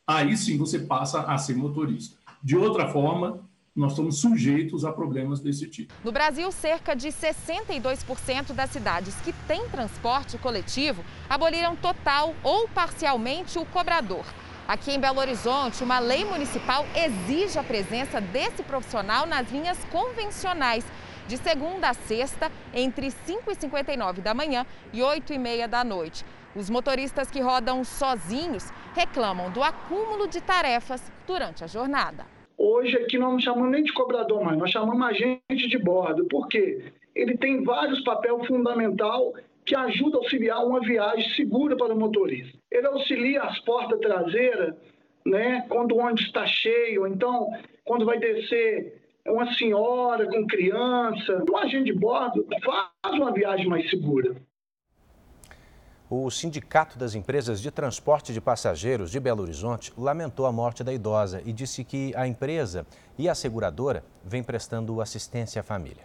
[SPEAKER 52] aí sim você passa a ser motorista. De outra forma, nós estamos sujeitos a problemas desse tipo.
[SPEAKER 50] No Brasil, cerca de 62% das cidades que têm transporte coletivo aboliram total ou parcialmente o cobrador. Aqui em Belo Horizonte, uma lei municipal exige a presença desse profissional nas linhas convencionais, de segunda a sexta, entre 5h59 da manhã e 8h30 da noite. Os motoristas que rodam sozinhos reclamam do acúmulo de tarefas durante a jornada.
[SPEAKER 53] Hoje aqui nós não chamamos nem de cobrador mais, nós chamamos agente de bordo. Por quê? Ele tem vários papéis fundamental que ajuda a auxiliar uma viagem segura para o motorista. Ele auxilia as portas traseiras, né, quando o ônibus está cheio, então quando vai descer uma senhora com criança, o agente de bordo faz uma viagem mais segura.
[SPEAKER 3] O Sindicato das Empresas de Transporte de Passageiros de Belo Horizonte lamentou a morte da idosa e disse que a empresa e a seguradora vêm prestando assistência à família.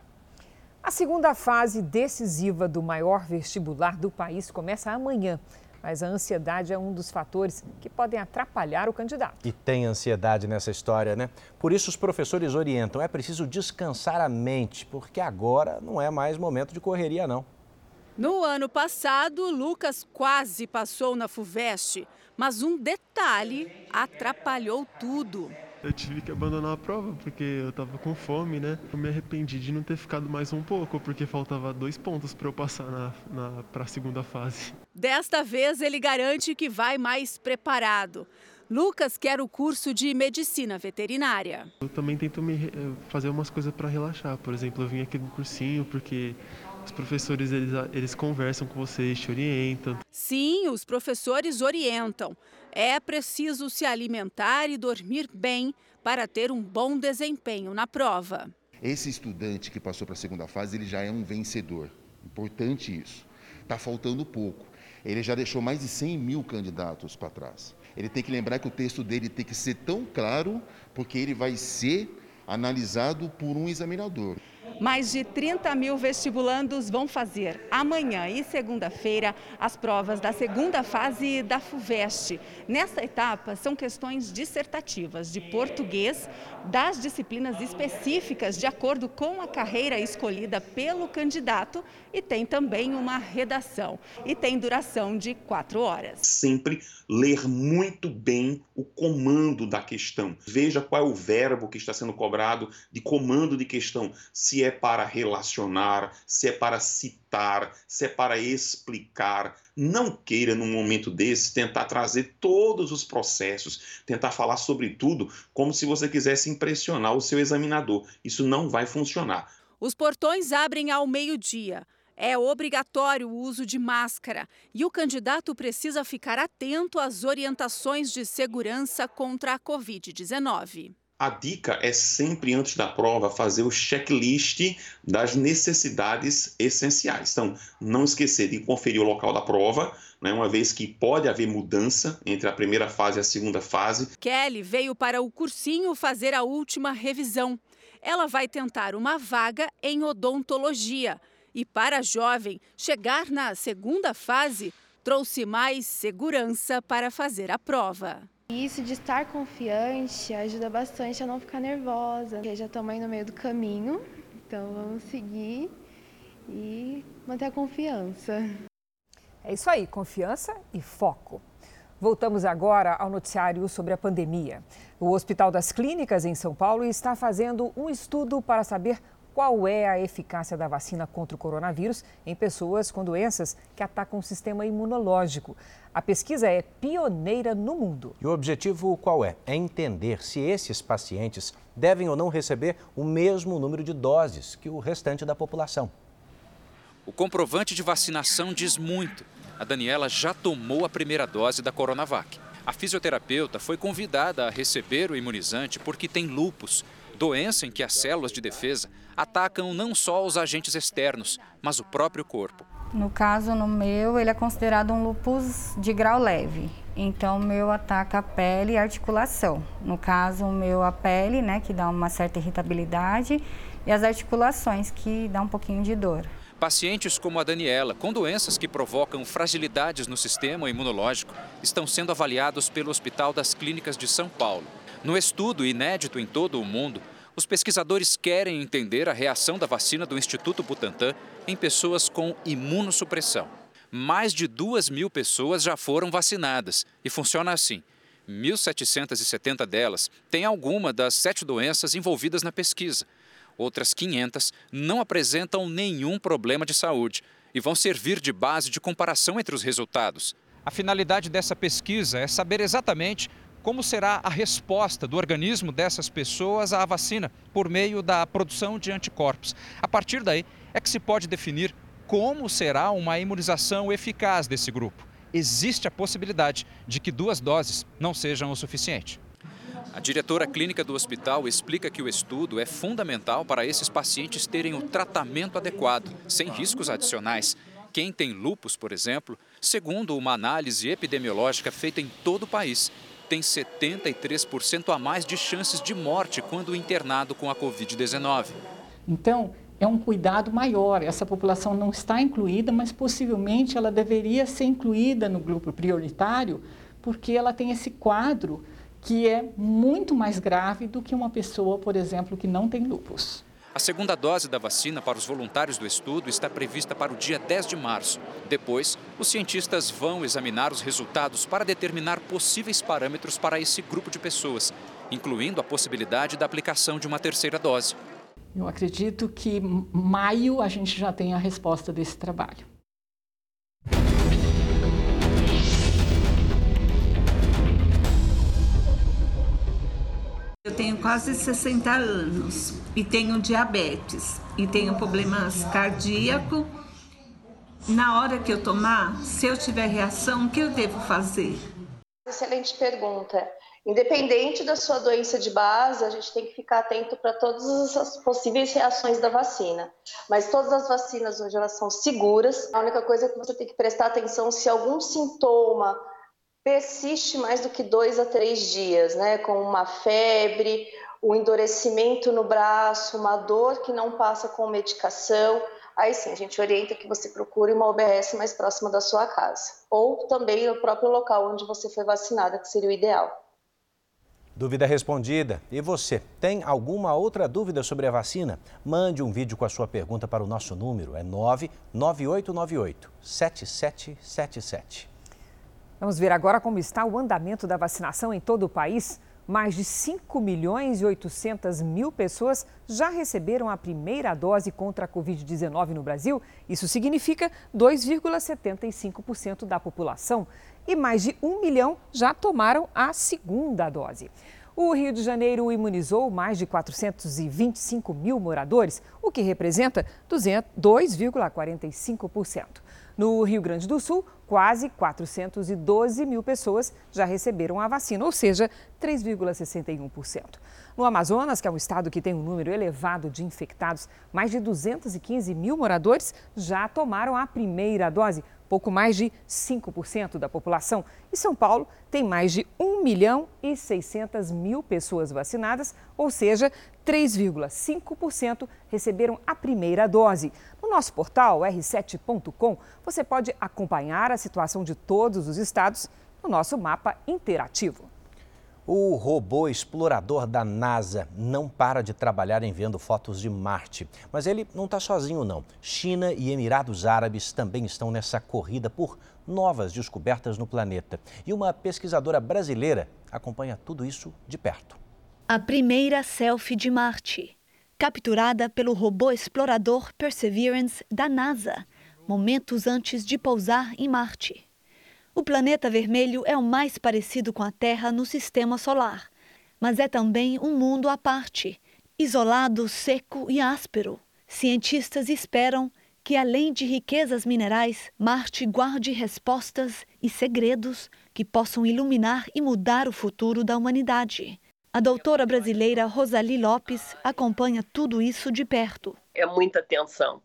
[SPEAKER 2] A segunda fase decisiva do maior vestibular do país começa amanhã. Mas a ansiedade é um dos fatores que podem atrapalhar o candidato.
[SPEAKER 3] E tem ansiedade nessa história, né? Por isso, os professores orientam: é preciso descansar a mente, porque agora não é mais momento de correria, não.
[SPEAKER 54] No ano passado, Lucas quase passou na FUVEST, mas um detalhe atrapalhou tudo.
[SPEAKER 55] Eu tive que abandonar a prova porque eu tava com fome, né? Eu me arrependi de não ter ficado mais um pouco, porque faltava dois pontos para eu passar na, na, para a segunda fase.
[SPEAKER 54] Desta vez, ele garante que vai mais preparado. Lucas quer o curso de medicina veterinária.
[SPEAKER 55] Eu também tento me eh, fazer umas coisas para relaxar. Por exemplo, eu vim aqui no cursinho porque os professores eles, eles conversam com vocês, te orientam.
[SPEAKER 54] Sim, os professores orientam. É preciso se alimentar e dormir bem para ter um bom desempenho na prova.
[SPEAKER 56] Esse estudante que passou para a segunda fase, ele já é um vencedor. Importante isso. Está faltando pouco. Ele já deixou mais de 100 mil candidatos para trás. Ele tem que lembrar que o texto dele tem que ser tão claro, porque ele vai ser analisado por um examinador.
[SPEAKER 54] Mais de 30 mil vestibulandos vão fazer amanhã e segunda-feira as provas da segunda fase da FUVEST. Nessa etapa, são questões dissertativas de português, das disciplinas específicas de acordo com a carreira escolhida pelo candidato e tem também uma redação. E tem duração de quatro horas.
[SPEAKER 57] Sempre ler muito bem o comando da questão. Veja qual é o verbo que está sendo cobrado de comando de questão. Se é para relacionar, se é para citar, se é para explicar. Não queira, num momento desse, tentar trazer todos os processos, tentar falar sobre tudo como se você quisesse impressionar o seu examinador. Isso não vai funcionar.
[SPEAKER 54] Os portões abrem ao meio-dia. É obrigatório o uso de máscara e o candidato precisa ficar atento às orientações de segurança contra a Covid-19.
[SPEAKER 57] A dica é sempre antes da prova fazer o checklist das necessidades essenciais. Então, não esquecer de conferir o local da prova, né, uma vez que pode haver mudança entre a primeira fase e a segunda fase.
[SPEAKER 54] Kelly veio para o cursinho fazer a última revisão. Ela vai tentar uma vaga em odontologia. E para a jovem, chegar na segunda fase trouxe mais segurança para fazer a prova.
[SPEAKER 58] Isso de estar confiante ajuda bastante a não ficar nervosa. Já estamos aí no meio do caminho, então vamos seguir e manter a confiança.
[SPEAKER 2] É isso aí, confiança e foco. Voltamos agora ao noticiário sobre a pandemia. O Hospital das Clínicas, em São Paulo, está fazendo um estudo para saber qual é a eficácia da vacina contra o coronavírus em pessoas com doenças que atacam o sistema imunológico. A pesquisa é pioneira no mundo.
[SPEAKER 3] E o objetivo qual é? É entender se esses pacientes devem ou não receber o mesmo número de doses que o restante da população.
[SPEAKER 59] O comprovante de vacinação diz muito. A Daniela já tomou a primeira dose da Coronavac. A fisioterapeuta foi convidada a receber o imunizante porque tem lupus, doença em que as células de defesa atacam não só os agentes externos, mas o próprio corpo.
[SPEAKER 60] No caso, no meu, ele é considerado um lupus de grau leve. Então, o meu ataca a pele e a articulação. No caso, o meu a pele, né, que dá uma certa irritabilidade, e as articulações, que dá um pouquinho de dor.
[SPEAKER 59] Pacientes como a Daniela, com doenças que provocam fragilidades no sistema imunológico, estão sendo avaliados pelo Hospital das Clínicas de São Paulo. No estudo inédito em todo o mundo, os pesquisadores querem entender a reação da vacina do Instituto Butantan em pessoas com imunossupressão. Mais de 2 mil pessoas já foram vacinadas e funciona assim. 1.770 delas têm alguma das sete doenças envolvidas na pesquisa. Outras 500 não apresentam nenhum problema de saúde e vão servir de base de comparação entre os resultados. A finalidade dessa pesquisa é saber exatamente como será a resposta do organismo dessas pessoas à vacina por meio da produção de anticorpos. A partir daí é que se pode definir como será uma imunização eficaz desse grupo. Existe a possibilidade de que duas doses não sejam o suficiente. A diretora clínica do hospital explica que o estudo é fundamental para esses pacientes terem o tratamento adequado, sem riscos adicionais. Quem tem lupus, por exemplo, segundo uma análise epidemiológica feita em todo o país, tem 73% a mais de chances de morte quando internado com a Covid-19.
[SPEAKER 61] Então,
[SPEAKER 62] é um cuidado maior. Essa população não está incluída, mas possivelmente ela deveria ser incluída no grupo prioritário, porque ela tem esse quadro que é muito mais grave do que uma pessoa, por exemplo, que não tem lúpus.
[SPEAKER 59] A segunda dose da vacina para os voluntários do estudo está prevista para o dia 10 de março. Depois, os cientistas vão examinar os resultados para determinar possíveis parâmetros para esse grupo de pessoas, incluindo a possibilidade da aplicação de uma terceira dose.
[SPEAKER 62] Eu acredito que maio a gente já tem a resposta desse trabalho.
[SPEAKER 63] Eu tenho quase 60 anos e tenho diabetes e tenho problemas cardíacos. Na hora que eu tomar, se eu tiver reação, o que eu devo fazer?
[SPEAKER 64] Excelente pergunta. Independente da sua doença de base, a gente tem que ficar atento para todas as possíveis reações da vacina. Mas todas as vacinas hoje elas são seguras. A única coisa é que você tem que prestar atenção se algum sintoma persiste mais do que dois a três dias, né? Com uma febre, o um endurecimento no braço, uma dor que não passa com medicação. Aí sim, a gente orienta que você procure uma OBS mais próxima da sua casa. Ou também no próprio local onde você foi vacinada, que seria o ideal.
[SPEAKER 3] Dúvida respondida. E você, tem alguma outra dúvida sobre a vacina? Mande um vídeo com a sua pergunta para o nosso número, é 99898 7777.
[SPEAKER 2] Vamos ver agora como está o andamento da vacinação em todo o país. Mais de 5 milhões e 800 mil pessoas já receberam a primeira dose contra a Covid-19 no Brasil. Isso significa 2,75% da população e mais de um milhão já tomaram a segunda dose. O Rio de Janeiro imunizou mais de 425 mil moradores, o que representa 2,45%. No Rio Grande do Sul, quase 412 mil pessoas já receberam a vacina, ou seja, 3,61%. No Amazonas, que é um estado que tem um número elevado de infectados, mais de 215 mil moradores já tomaram a primeira dose, pouco mais de 5% da população. E São Paulo tem mais de 1 milhão e 600 mil pessoas vacinadas, ou seja, 3,5% receberam a primeira dose. No nosso portal r7.com, você pode acompanhar a situação de todos os estados no nosso mapa interativo.
[SPEAKER 3] O robô explorador da NASA não para de trabalhar enviando fotos de Marte. Mas ele não está sozinho, não. China e Emirados Árabes também estão nessa corrida por novas descobertas no planeta. E uma pesquisadora brasileira acompanha tudo isso de perto.
[SPEAKER 65] A primeira selfie de Marte, capturada pelo robô explorador Perseverance da NASA, momentos antes de pousar em Marte. O planeta vermelho é o mais parecido com a Terra no sistema solar, mas é também um mundo à parte, isolado, seco e áspero. Cientistas esperam que, além de riquezas minerais, Marte guarde respostas e segredos que possam iluminar e mudar o futuro da humanidade. A doutora brasileira Rosali Lopes acompanha tudo isso de perto.
[SPEAKER 66] É muita tensão,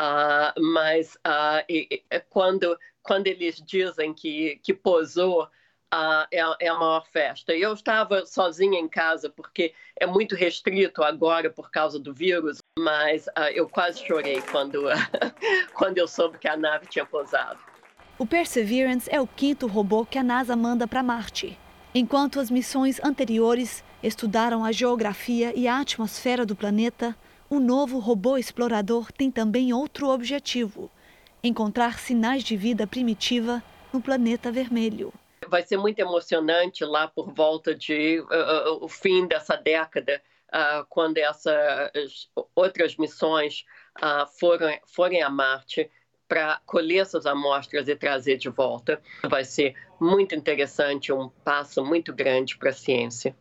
[SPEAKER 66] uh, mas uh, e, e, quando quando eles dizem que, que posou, uh, é, é a maior festa. Eu estava sozinha em casa, porque é muito restrito agora por causa do vírus, mas uh, eu quase chorei quando, quando eu soube que a nave tinha posado.
[SPEAKER 65] O Perseverance é o quinto robô que a NASA manda para Marte. Enquanto as missões anteriores estudaram a geografia e a atmosfera do planeta, o novo robô explorador tem também outro objetivo: encontrar sinais de vida primitiva no planeta vermelho.
[SPEAKER 66] Vai ser muito emocionante lá por volta de uh, uh, o fim dessa década, uh, quando essas outras missões forem, forem a Marte para colher essas amostras e trazer de volta. Vai ser muito interessante, um passo muito grande para a ciência.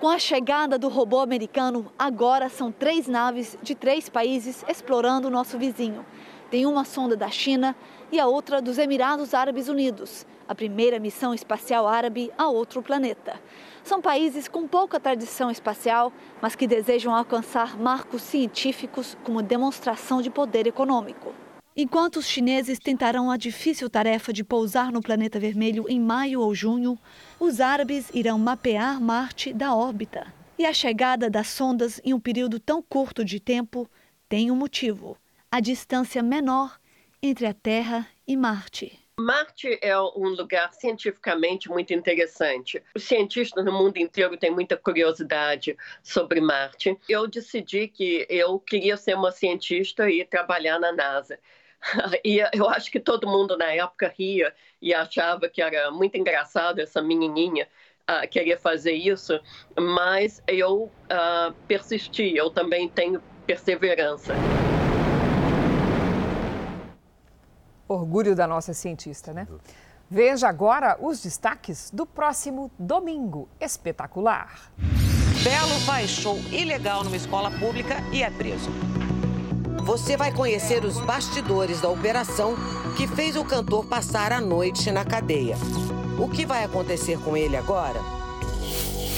[SPEAKER 65] Com a chegada do robô americano, agora são três naves de três países explorando o nosso vizinho. Tem uma sonda da China e a outra dos Emirados Árabes Unidos, a primeira missão espacial árabe a outro planeta. São países com pouca tradição espacial, mas que desejam alcançar marcos científicos como demonstração de poder econômico. Enquanto os chineses tentarão a difícil tarefa de pousar no planeta vermelho em maio ou junho, os árabes irão mapear Marte da órbita. E a chegada das sondas em um período tão curto de tempo tem um motivo: a distância menor entre a Terra e Marte.
[SPEAKER 66] Marte é um lugar cientificamente muito interessante. Os cientistas no mundo inteiro têm muita curiosidade sobre Marte. Eu decidi que eu queria ser uma cientista e trabalhar na NASA. E eu acho que todo mundo na época ria e achava que era muito engraçado essa menininha uh, querer fazer isso, mas eu uh, persisti, eu também tenho perseverança.
[SPEAKER 2] Orgulho da nossa cientista, né? Veja agora os destaques do próximo domingo espetacular.
[SPEAKER 67] Belo faz show ilegal numa escola pública e é preso. Você vai conhecer os bastidores da operação que fez o cantor passar a noite na cadeia. O que vai acontecer com ele agora?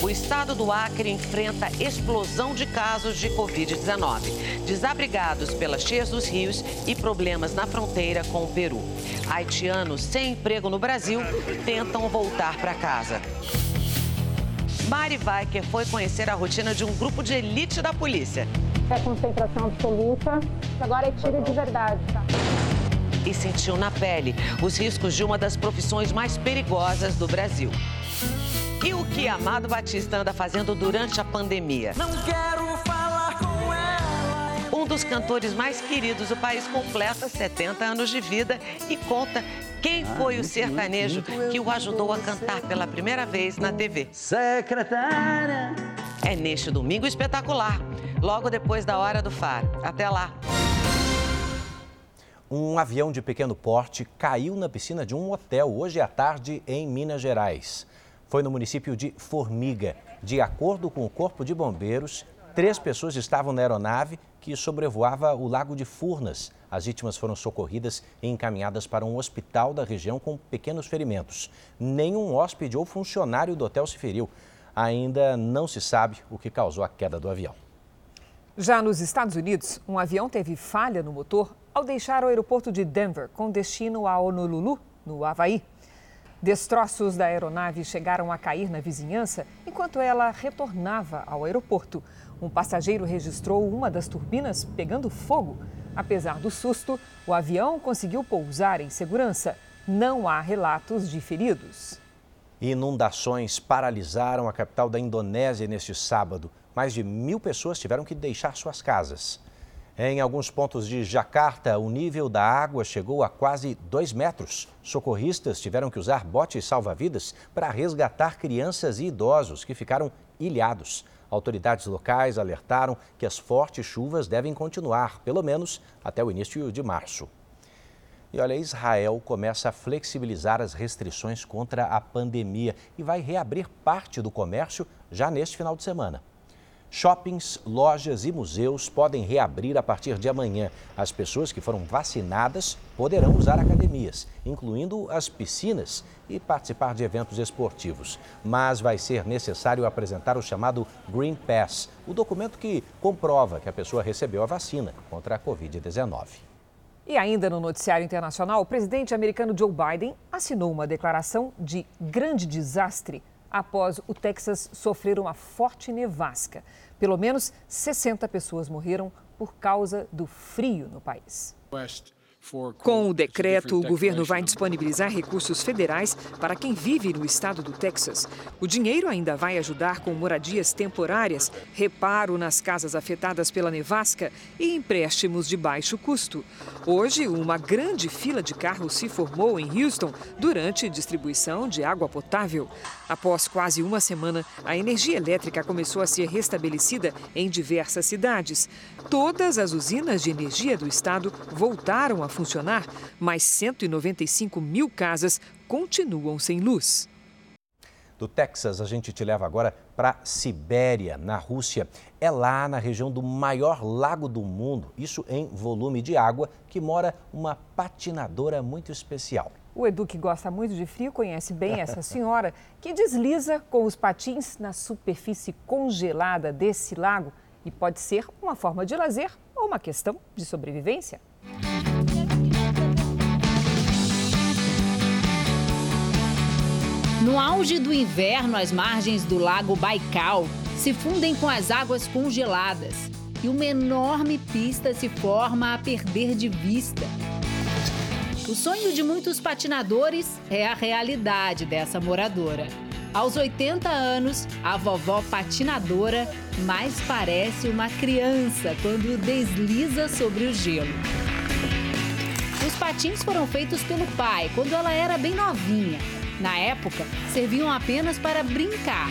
[SPEAKER 67] O estado do Acre enfrenta explosão de casos de Covid-19, desabrigados pelas cheias dos rios e problemas na fronteira com o Peru. Haitianos sem emprego no Brasil tentam voltar para casa. Mari Weicker foi conhecer a rotina de um grupo de elite da polícia.
[SPEAKER 68] É concentração absoluta, agora é tiro de verdade, tá?
[SPEAKER 67] E sentiu na pele os riscos de uma das profissões mais perigosas do Brasil. E o que Amado Batista anda fazendo durante a pandemia? Não quero falar com ela. Um dos cantores mais queridos do país completa 70 anos de vida e conta quem ah, foi o sertanejo que o ajudou a cantar pela primeira vez na TV. Secretária. É neste domingo espetacular, logo depois da hora do faro. Até lá.
[SPEAKER 3] Um avião de pequeno porte caiu na piscina de um hotel hoje à tarde em Minas Gerais foi no município de Formiga. De acordo com o Corpo de Bombeiros, três pessoas estavam na aeronave que sobrevoava o Lago de Furnas. As vítimas foram socorridas e encaminhadas para um hospital da região com pequenos ferimentos. Nenhum hóspede ou funcionário do hotel se feriu. Ainda não se sabe o que causou a queda do avião.
[SPEAKER 2] Já nos Estados Unidos, um avião teve falha no motor ao deixar o aeroporto de Denver com destino a Honolulu, no Havaí. Destroços da aeronave chegaram a cair na vizinhança enquanto ela retornava ao aeroporto. Um passageiro registrou uma das turbinas pegando fogo. Apesar do susto, o avião conseguiu pousar em segurança. Não há relatos de feridos.
[SPEAKER 3] Inundações paralisaram a capital da Indonésia neste sábado. Mais de mil pessoas tiveram que deixar suas casas. Em alguns pontos de Jacarta, o nível da água chegou a quase dois metros. Socorristas tiveram que usar botes salva-vidas para resgatar crianças e idosos que ficaram ilhados. Autoridades locais alertaram que as fortes chuvas devem continuar, pelo menos até o início de março. E olha, Israel começa a flexibilizar as restrições contra a pandemia e vai reabrir parte do comércio já neste final de semana. Shoppings, lojas e museus podem reabrir a partir de amanhã. As pessoas que foram vacinadas poderão usar academias, incluindo as piscinas, e participar de eventos esportivos. Mas vai ser necessário apresentar o chamado Green Pass, o documento que comprova que a pessoa recebeu a vacina contra a Covid-19.
[SPEAKER 2] E ainda no noticiário internacional, o presidente americano Joe Biden assinou uma declaração de grande desastre após o Texas sofrer uma forte nevasca. Pelo menos 60 pessoas morreram por causa do frio no país. Com o decreto, o governo vai disponibilizar recursos federais para quem vive no estado do Texas. O dinheiro ainda vai ajudar com moradias temporárias, reparo nas casas afetadas pela nevasca e empréstimos de baixo custo. Hoje, uma grande fila de carros se formou em Houston durante distribuição de água potável. Após quase uma semana, a energia elétrica começou a ser restabelecida em diversas cidades. Todas as usinas de energia do estado voltaram a funcionar, mas 195 mil casas continuam sem luz.
[SPEAKER 3] Do Texas, a gente te leva agora para Sibéria, na Rússia. É lá na região do maior lago do mundo, isso em volume de água, que mora uma patinadora muito especial.
[SPEAKER 2] O Edu, que gosta muito de frio, conhece bem essa senhora que desliza com os patins na superfície congelada desse lago e pode ser uma forma de lazer ou uma questão de sobrevivência.
[SPEAKER 69] No auge do inverno, as margens do lago Baikal se fundem com as águas congeladas.
[SPEAKER 70] e uma enorme pista se forma a perder de vista. O sonho de muitos patinadores é a realidade dessa moradora. Aos 80 anos, a vovó patinadora mais parece uma criança quando desliza sobre o gelo. Os patins foram feitos pelo pai quando ela era bem novinha. Na época, serviam apenas para brincar.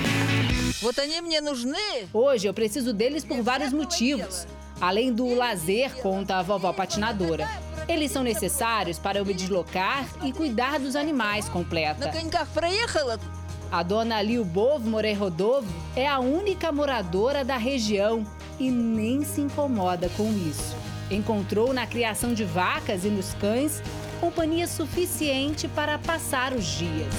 [SPEAKER 70] Hoje eu preciso deles por vários motivos. Além do lazer, conta a vovó patinadora. Eles são necessários para eu me deslocar e cuidar dos animais, completa. A dona Liubov Morerodovo é a única moradora da região e nem se incomoda com isso. Encontrou na criação de vacas e nos cães companhia suficiente para passar os dias.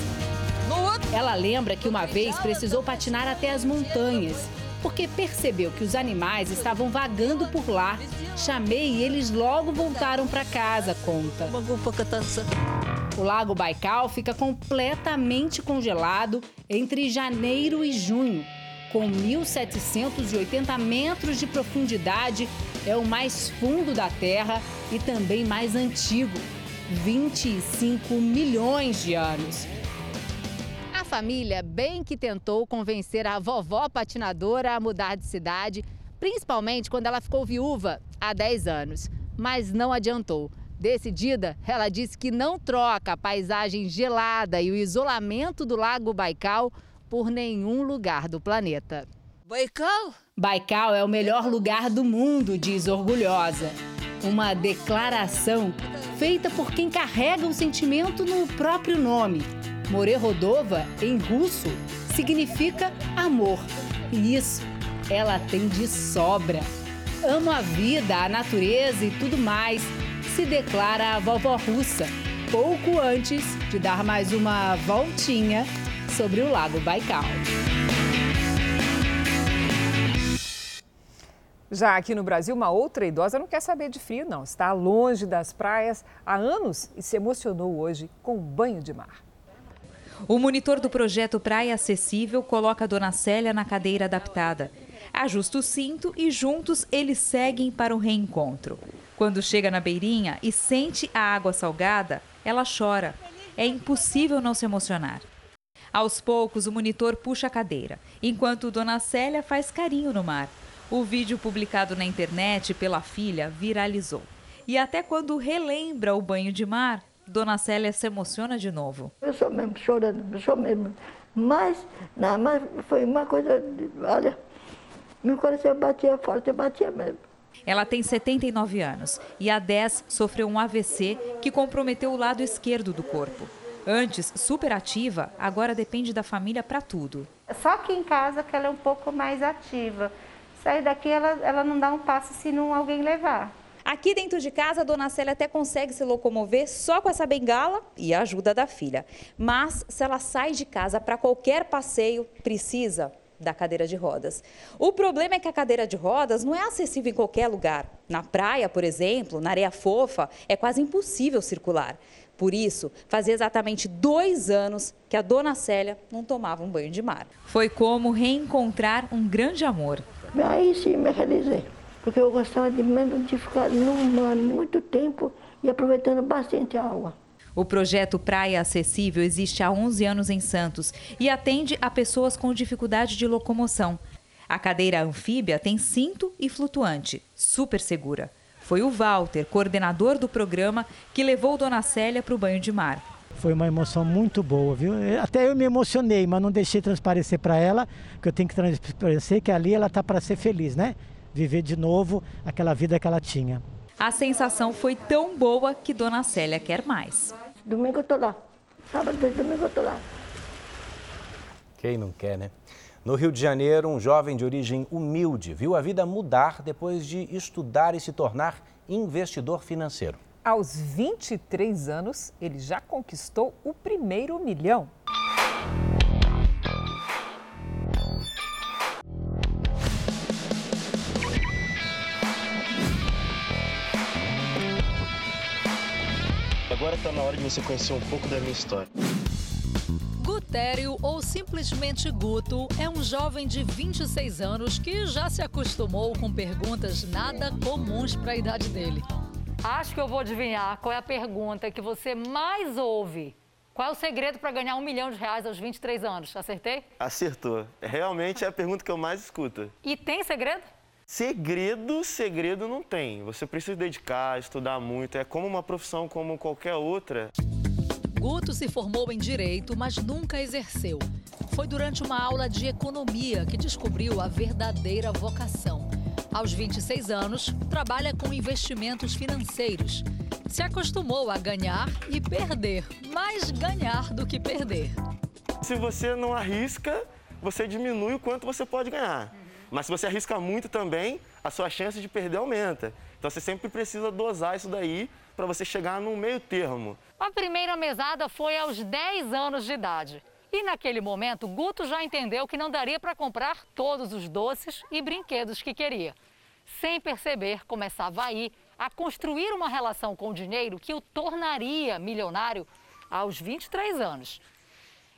[SPEAKER 70] Ela lembra que uma vez precisou patinar até as montanhas, porque percebeu que os animais estavam vagando por lá. Chamei e eles logo voltaram para casa, conta. O Lago Baikal fica completamente congelado entre janeiro e junho. Com 1.780 metros de profundidade, é o mais fundo da Terra e também mais antigo 25 milhões de anos.
[SPEAKER 71] A família bem que tentou convencer a vovó patinadora a mudar de cidade, principalmente quando ela ficou viúva há 10 anos. Mas não adiantou. Decidida, ela disse que não troca a paisagem gelada e o isolamento do Lago Baikal por nenhum lugar do planeta.
[SPEAKER 70] Baikal? Baikal é o melhor lugar do mundo, diz orgulhosa. Uma declaração feita por quem carrega o sentimento no próprio nome. Morerodova, em russo, significa amor. E isso ela tem de sobra. Amo a vida, a natureza e tudo mais se declara a vovó russa, pouco antes de dar mais uma voltinha sobre o Lago Baikal.
[SPEAKER 2] Já aqui no Brasil, uma outra idosa não quer saber de frio, não. Está longe das praias há anos e se emocionou hoje com um banho de mar.
[SPEAKER 72] O monitor do projeto Praia Acessível coloca a dona Célia na cadeira adaptada. Ajusta o cinto e juntos eles seguem para o reencontro. Quando chega na beirinha e sente a água salgada, ela chora. É impossível não se emocionar. Aos poucos, o monitor puxa a cadeira, enquanto Dona Célia faz carinho no mar. O vídeo publicado na internet pela filha viralizou. E até quando relembra o banho de mar, Dona Célia se emociona de novo.
[SPEAKER 69] Eu sou mesmo chorando, eu sou mesmo. Mas, não, mas foi uma coisa, olha, meu coração batia forte, batia mesmo.
[SPEAKER 72] Ela tem 79 anos e há 10 sofreu um AVC que comprometeu o lado esquerdo do corpo. Antes super ativa, agora depende da família para tudo.
[SPEAKER 41] Só aqui em casa que ela é um pouco mais ativa. Sair daqui ela, ela não dá um passo se não alguém levar.
[SPEAKER 72] Aqui dentro de casa, a dona Célia até consegue se locomover só com essa bengala e a ajuda da filha. Mas se ela sai de casa para qualquer passeio, precisa da cadeira de rodas. O problema é que a cadeira de rodas não é acessível em qualquer lugar. Na praia, por exemplo, na areia fofa, é quase impossível circular. Por isso, fazia exatamente dois anos que a dona Célia não tomava um banho de mar. Foi como reencontrar um grande amor.
[SPEAKER 69] Aí sim me realizei, porque eu gostava de de ficar no mar muito tempo e aproveitando bastante a água.
[SPEAKER 72] O projeto Praia Acessível existe há 11 anos em Santos e atende a pessoas com dificuldade de locomoção. A cadeira anfíbia tem cinto e flutuante, super segura. Foi o Walter, coordenador do programa, que levou Dona Célia para o banho de mar.
[SPEAKER 73] Foi uma emoção muito boa, viu? Até eu me emocionei, mas não deixei transparecer para ela, que eu tenho que transparecer que ali ela tá para ser feliz, né? Viver de novo aquela vida que ela tinha.
[SPEAKER 72] A sensação foi tão boa que Dona Célia quer mais.
[SPEAKER 69] Domingo eu tô lá. Sábado e domingo eu tô lá.
[SPEAKER 3] Quem não quer, né? No Rio de Janeiro, um jovem de origem humilde viu a vida mudar depois de estudar e se tornar investidor financeiro.
[SPEAKER 2] Aos 23 anos, ele já conquistou o primeiro milhão.
[SPEAKER 43] Agora está na hora de você conhecer um pouco da minha história. mistério ou simplesmente Guto é um jovem de 26 anos que já se acostumou com perguntas nada comuns para a idade dele.
[SPEAKER 74] Acho que eu vou adivinhar qual é a pergunta que você mais ouve. Qual é o segredo para ganhar um milhão de reais aos 23 anos? Acertei?
[SPEAKER 73] Acertou. Realmente é a pergunta que eu mais escuto.
[SPEAKER 74] E tem segredo?
[SPEAKER 73] Segredo, segredo não tem. Você precisa dedicar, estudar muito. É como uma profissão como qualquer outra.
[SPEAKER 43] Guto se formou em direito, mas nunca exerceu. Foi durante uma aula de economia que descobriu a verdadeira vocação. Aos 26 anos, trabalha com investimentos financeiros. Se acostumou a ganhar e perder, mais ganhar do que perder.
[SPEAKER 73] Se você não arrisca, você diminui o quanto você pode ganhar. Mas se você arrisca muito também, a sua chance de perder aumenta. Então você sempre precisa dosar isso daí para você chegar num meio termo.
[SPEAKER 74] A primeira mesada foi aos 10 anos de idade. E naquele momento, Guto já entendeu que não daria para comprar todos os doces e brinquedos que queria. Sem perceber, começava aí a construir uma relação com o dinheiro que o tornaria milionário aos 23 anos.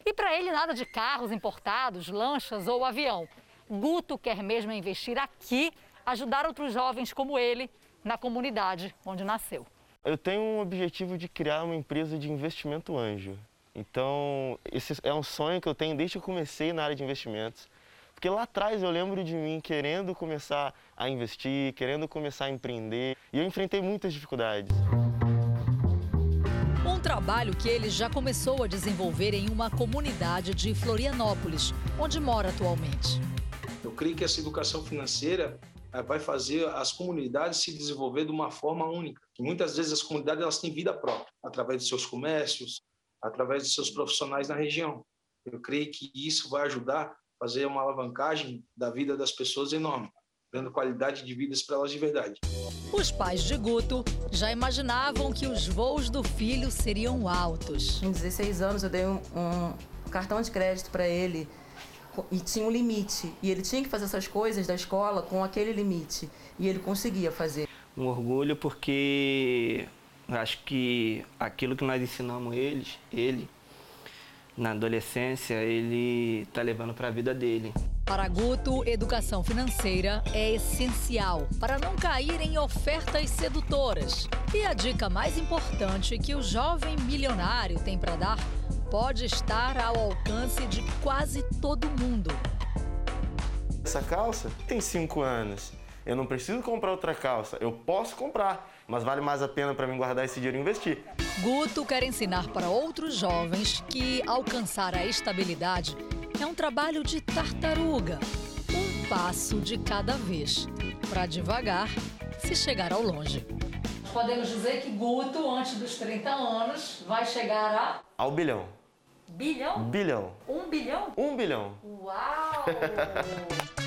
[SPEAKER 74] E para ele, nada de carros importados, lanchas ou avião. Guto quer mesmo investir aqui, ajudar outros jovens como ele na comunidade onde nasceu.
[SPEAKER 73] Eu tenho um objetivo de criar uma empresa de investimento anjo. Então, esse é um sonho que eu tenho desde que eu comecei na área de investimentos. Porque lá atrás eu lembro de mim querendo começar a investir, querendo começar a empreender, e eu enfrentei muitas dificuldades.
[SPEAKER 43] Um trabalho que ele já começou a desenvolver em uma comunidade de Florianópolis, onde mora atualmente.
[SPEAKER 75] Eu creio que essa educação financeira eh, vai fazer as comunidades se desenvolver de uma forma única. Que muitas vezes as comunidades elas têm vida própria, através de seus comércios, através de seus profissionais na região. Eu creio que isso vai ajudar a fazer uma alavancagem da vida das pessoas enorme, dando qualidade de vida para elas de verdade.
[SPEAKER 43] Os pais de Guto já imaginavam que os voos do filho seriam altos.
[SPEAKER 76] Com 16 anos eu dei um, um cartão de crédito para ele e tinha um limite. E ele tinha que fazer essas coisas da escola com aquele limite. E ele conseguia fazer.
[SPEAKER 73] Um orgulho porque acho que aquilo que nós ensinamos eles, ele, na adolescência, ele está levando para a vida dele.
[SPEAKER 43] Para Guto, educação financeira é essencial para não cair em ofertas sedutoras. E a dica mais importante que o jovem milionário tem para dar pode estar ao alcance de quase todo mundo.
[SPEAKER 73] Essa calça tem cinco anos. Eu não preciso comprar outra calça. Eu posso comprar, mas vale mais a pena para mim guardar esse dinheiro e investir.
[SPEAKER 43] Guto quer ensinar para outros jovens que alcançar a estabilidade é um trabalho de tartaruga. Um passo de cada vez. Para devagar se chegar ao longe. Podemos dizer que Guto, antes dos 30 anos, vai chegar a.
[SPEAKER 73] Ao bilhão.
[SPEAKER 43] Bilhão?
[SPEAKER 73] Bilhão.
[SPEAKER 43] Um bilhão?
[SPEAKER 73] Um bilhão.
[SPEAKER 43] Uau!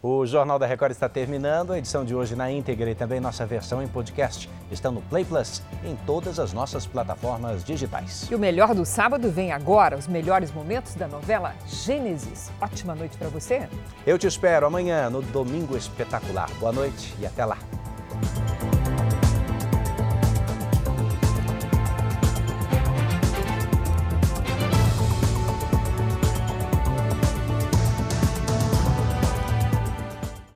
[SPEAKER 3] O Jornal da Record está terminando. A edição de hoje na íntegra e também nossa versão em podcast estão no Play Plus em todas as nossas plataformas digitais.
[SPEAKER 2] E o melhor do sábado vem agora, os melhores momentos da novela Gênesis. Ótima noite para você.
[SPEAKER 3] Eu te espero amanhã no Domingo Espetacular. Boa noite e até lá.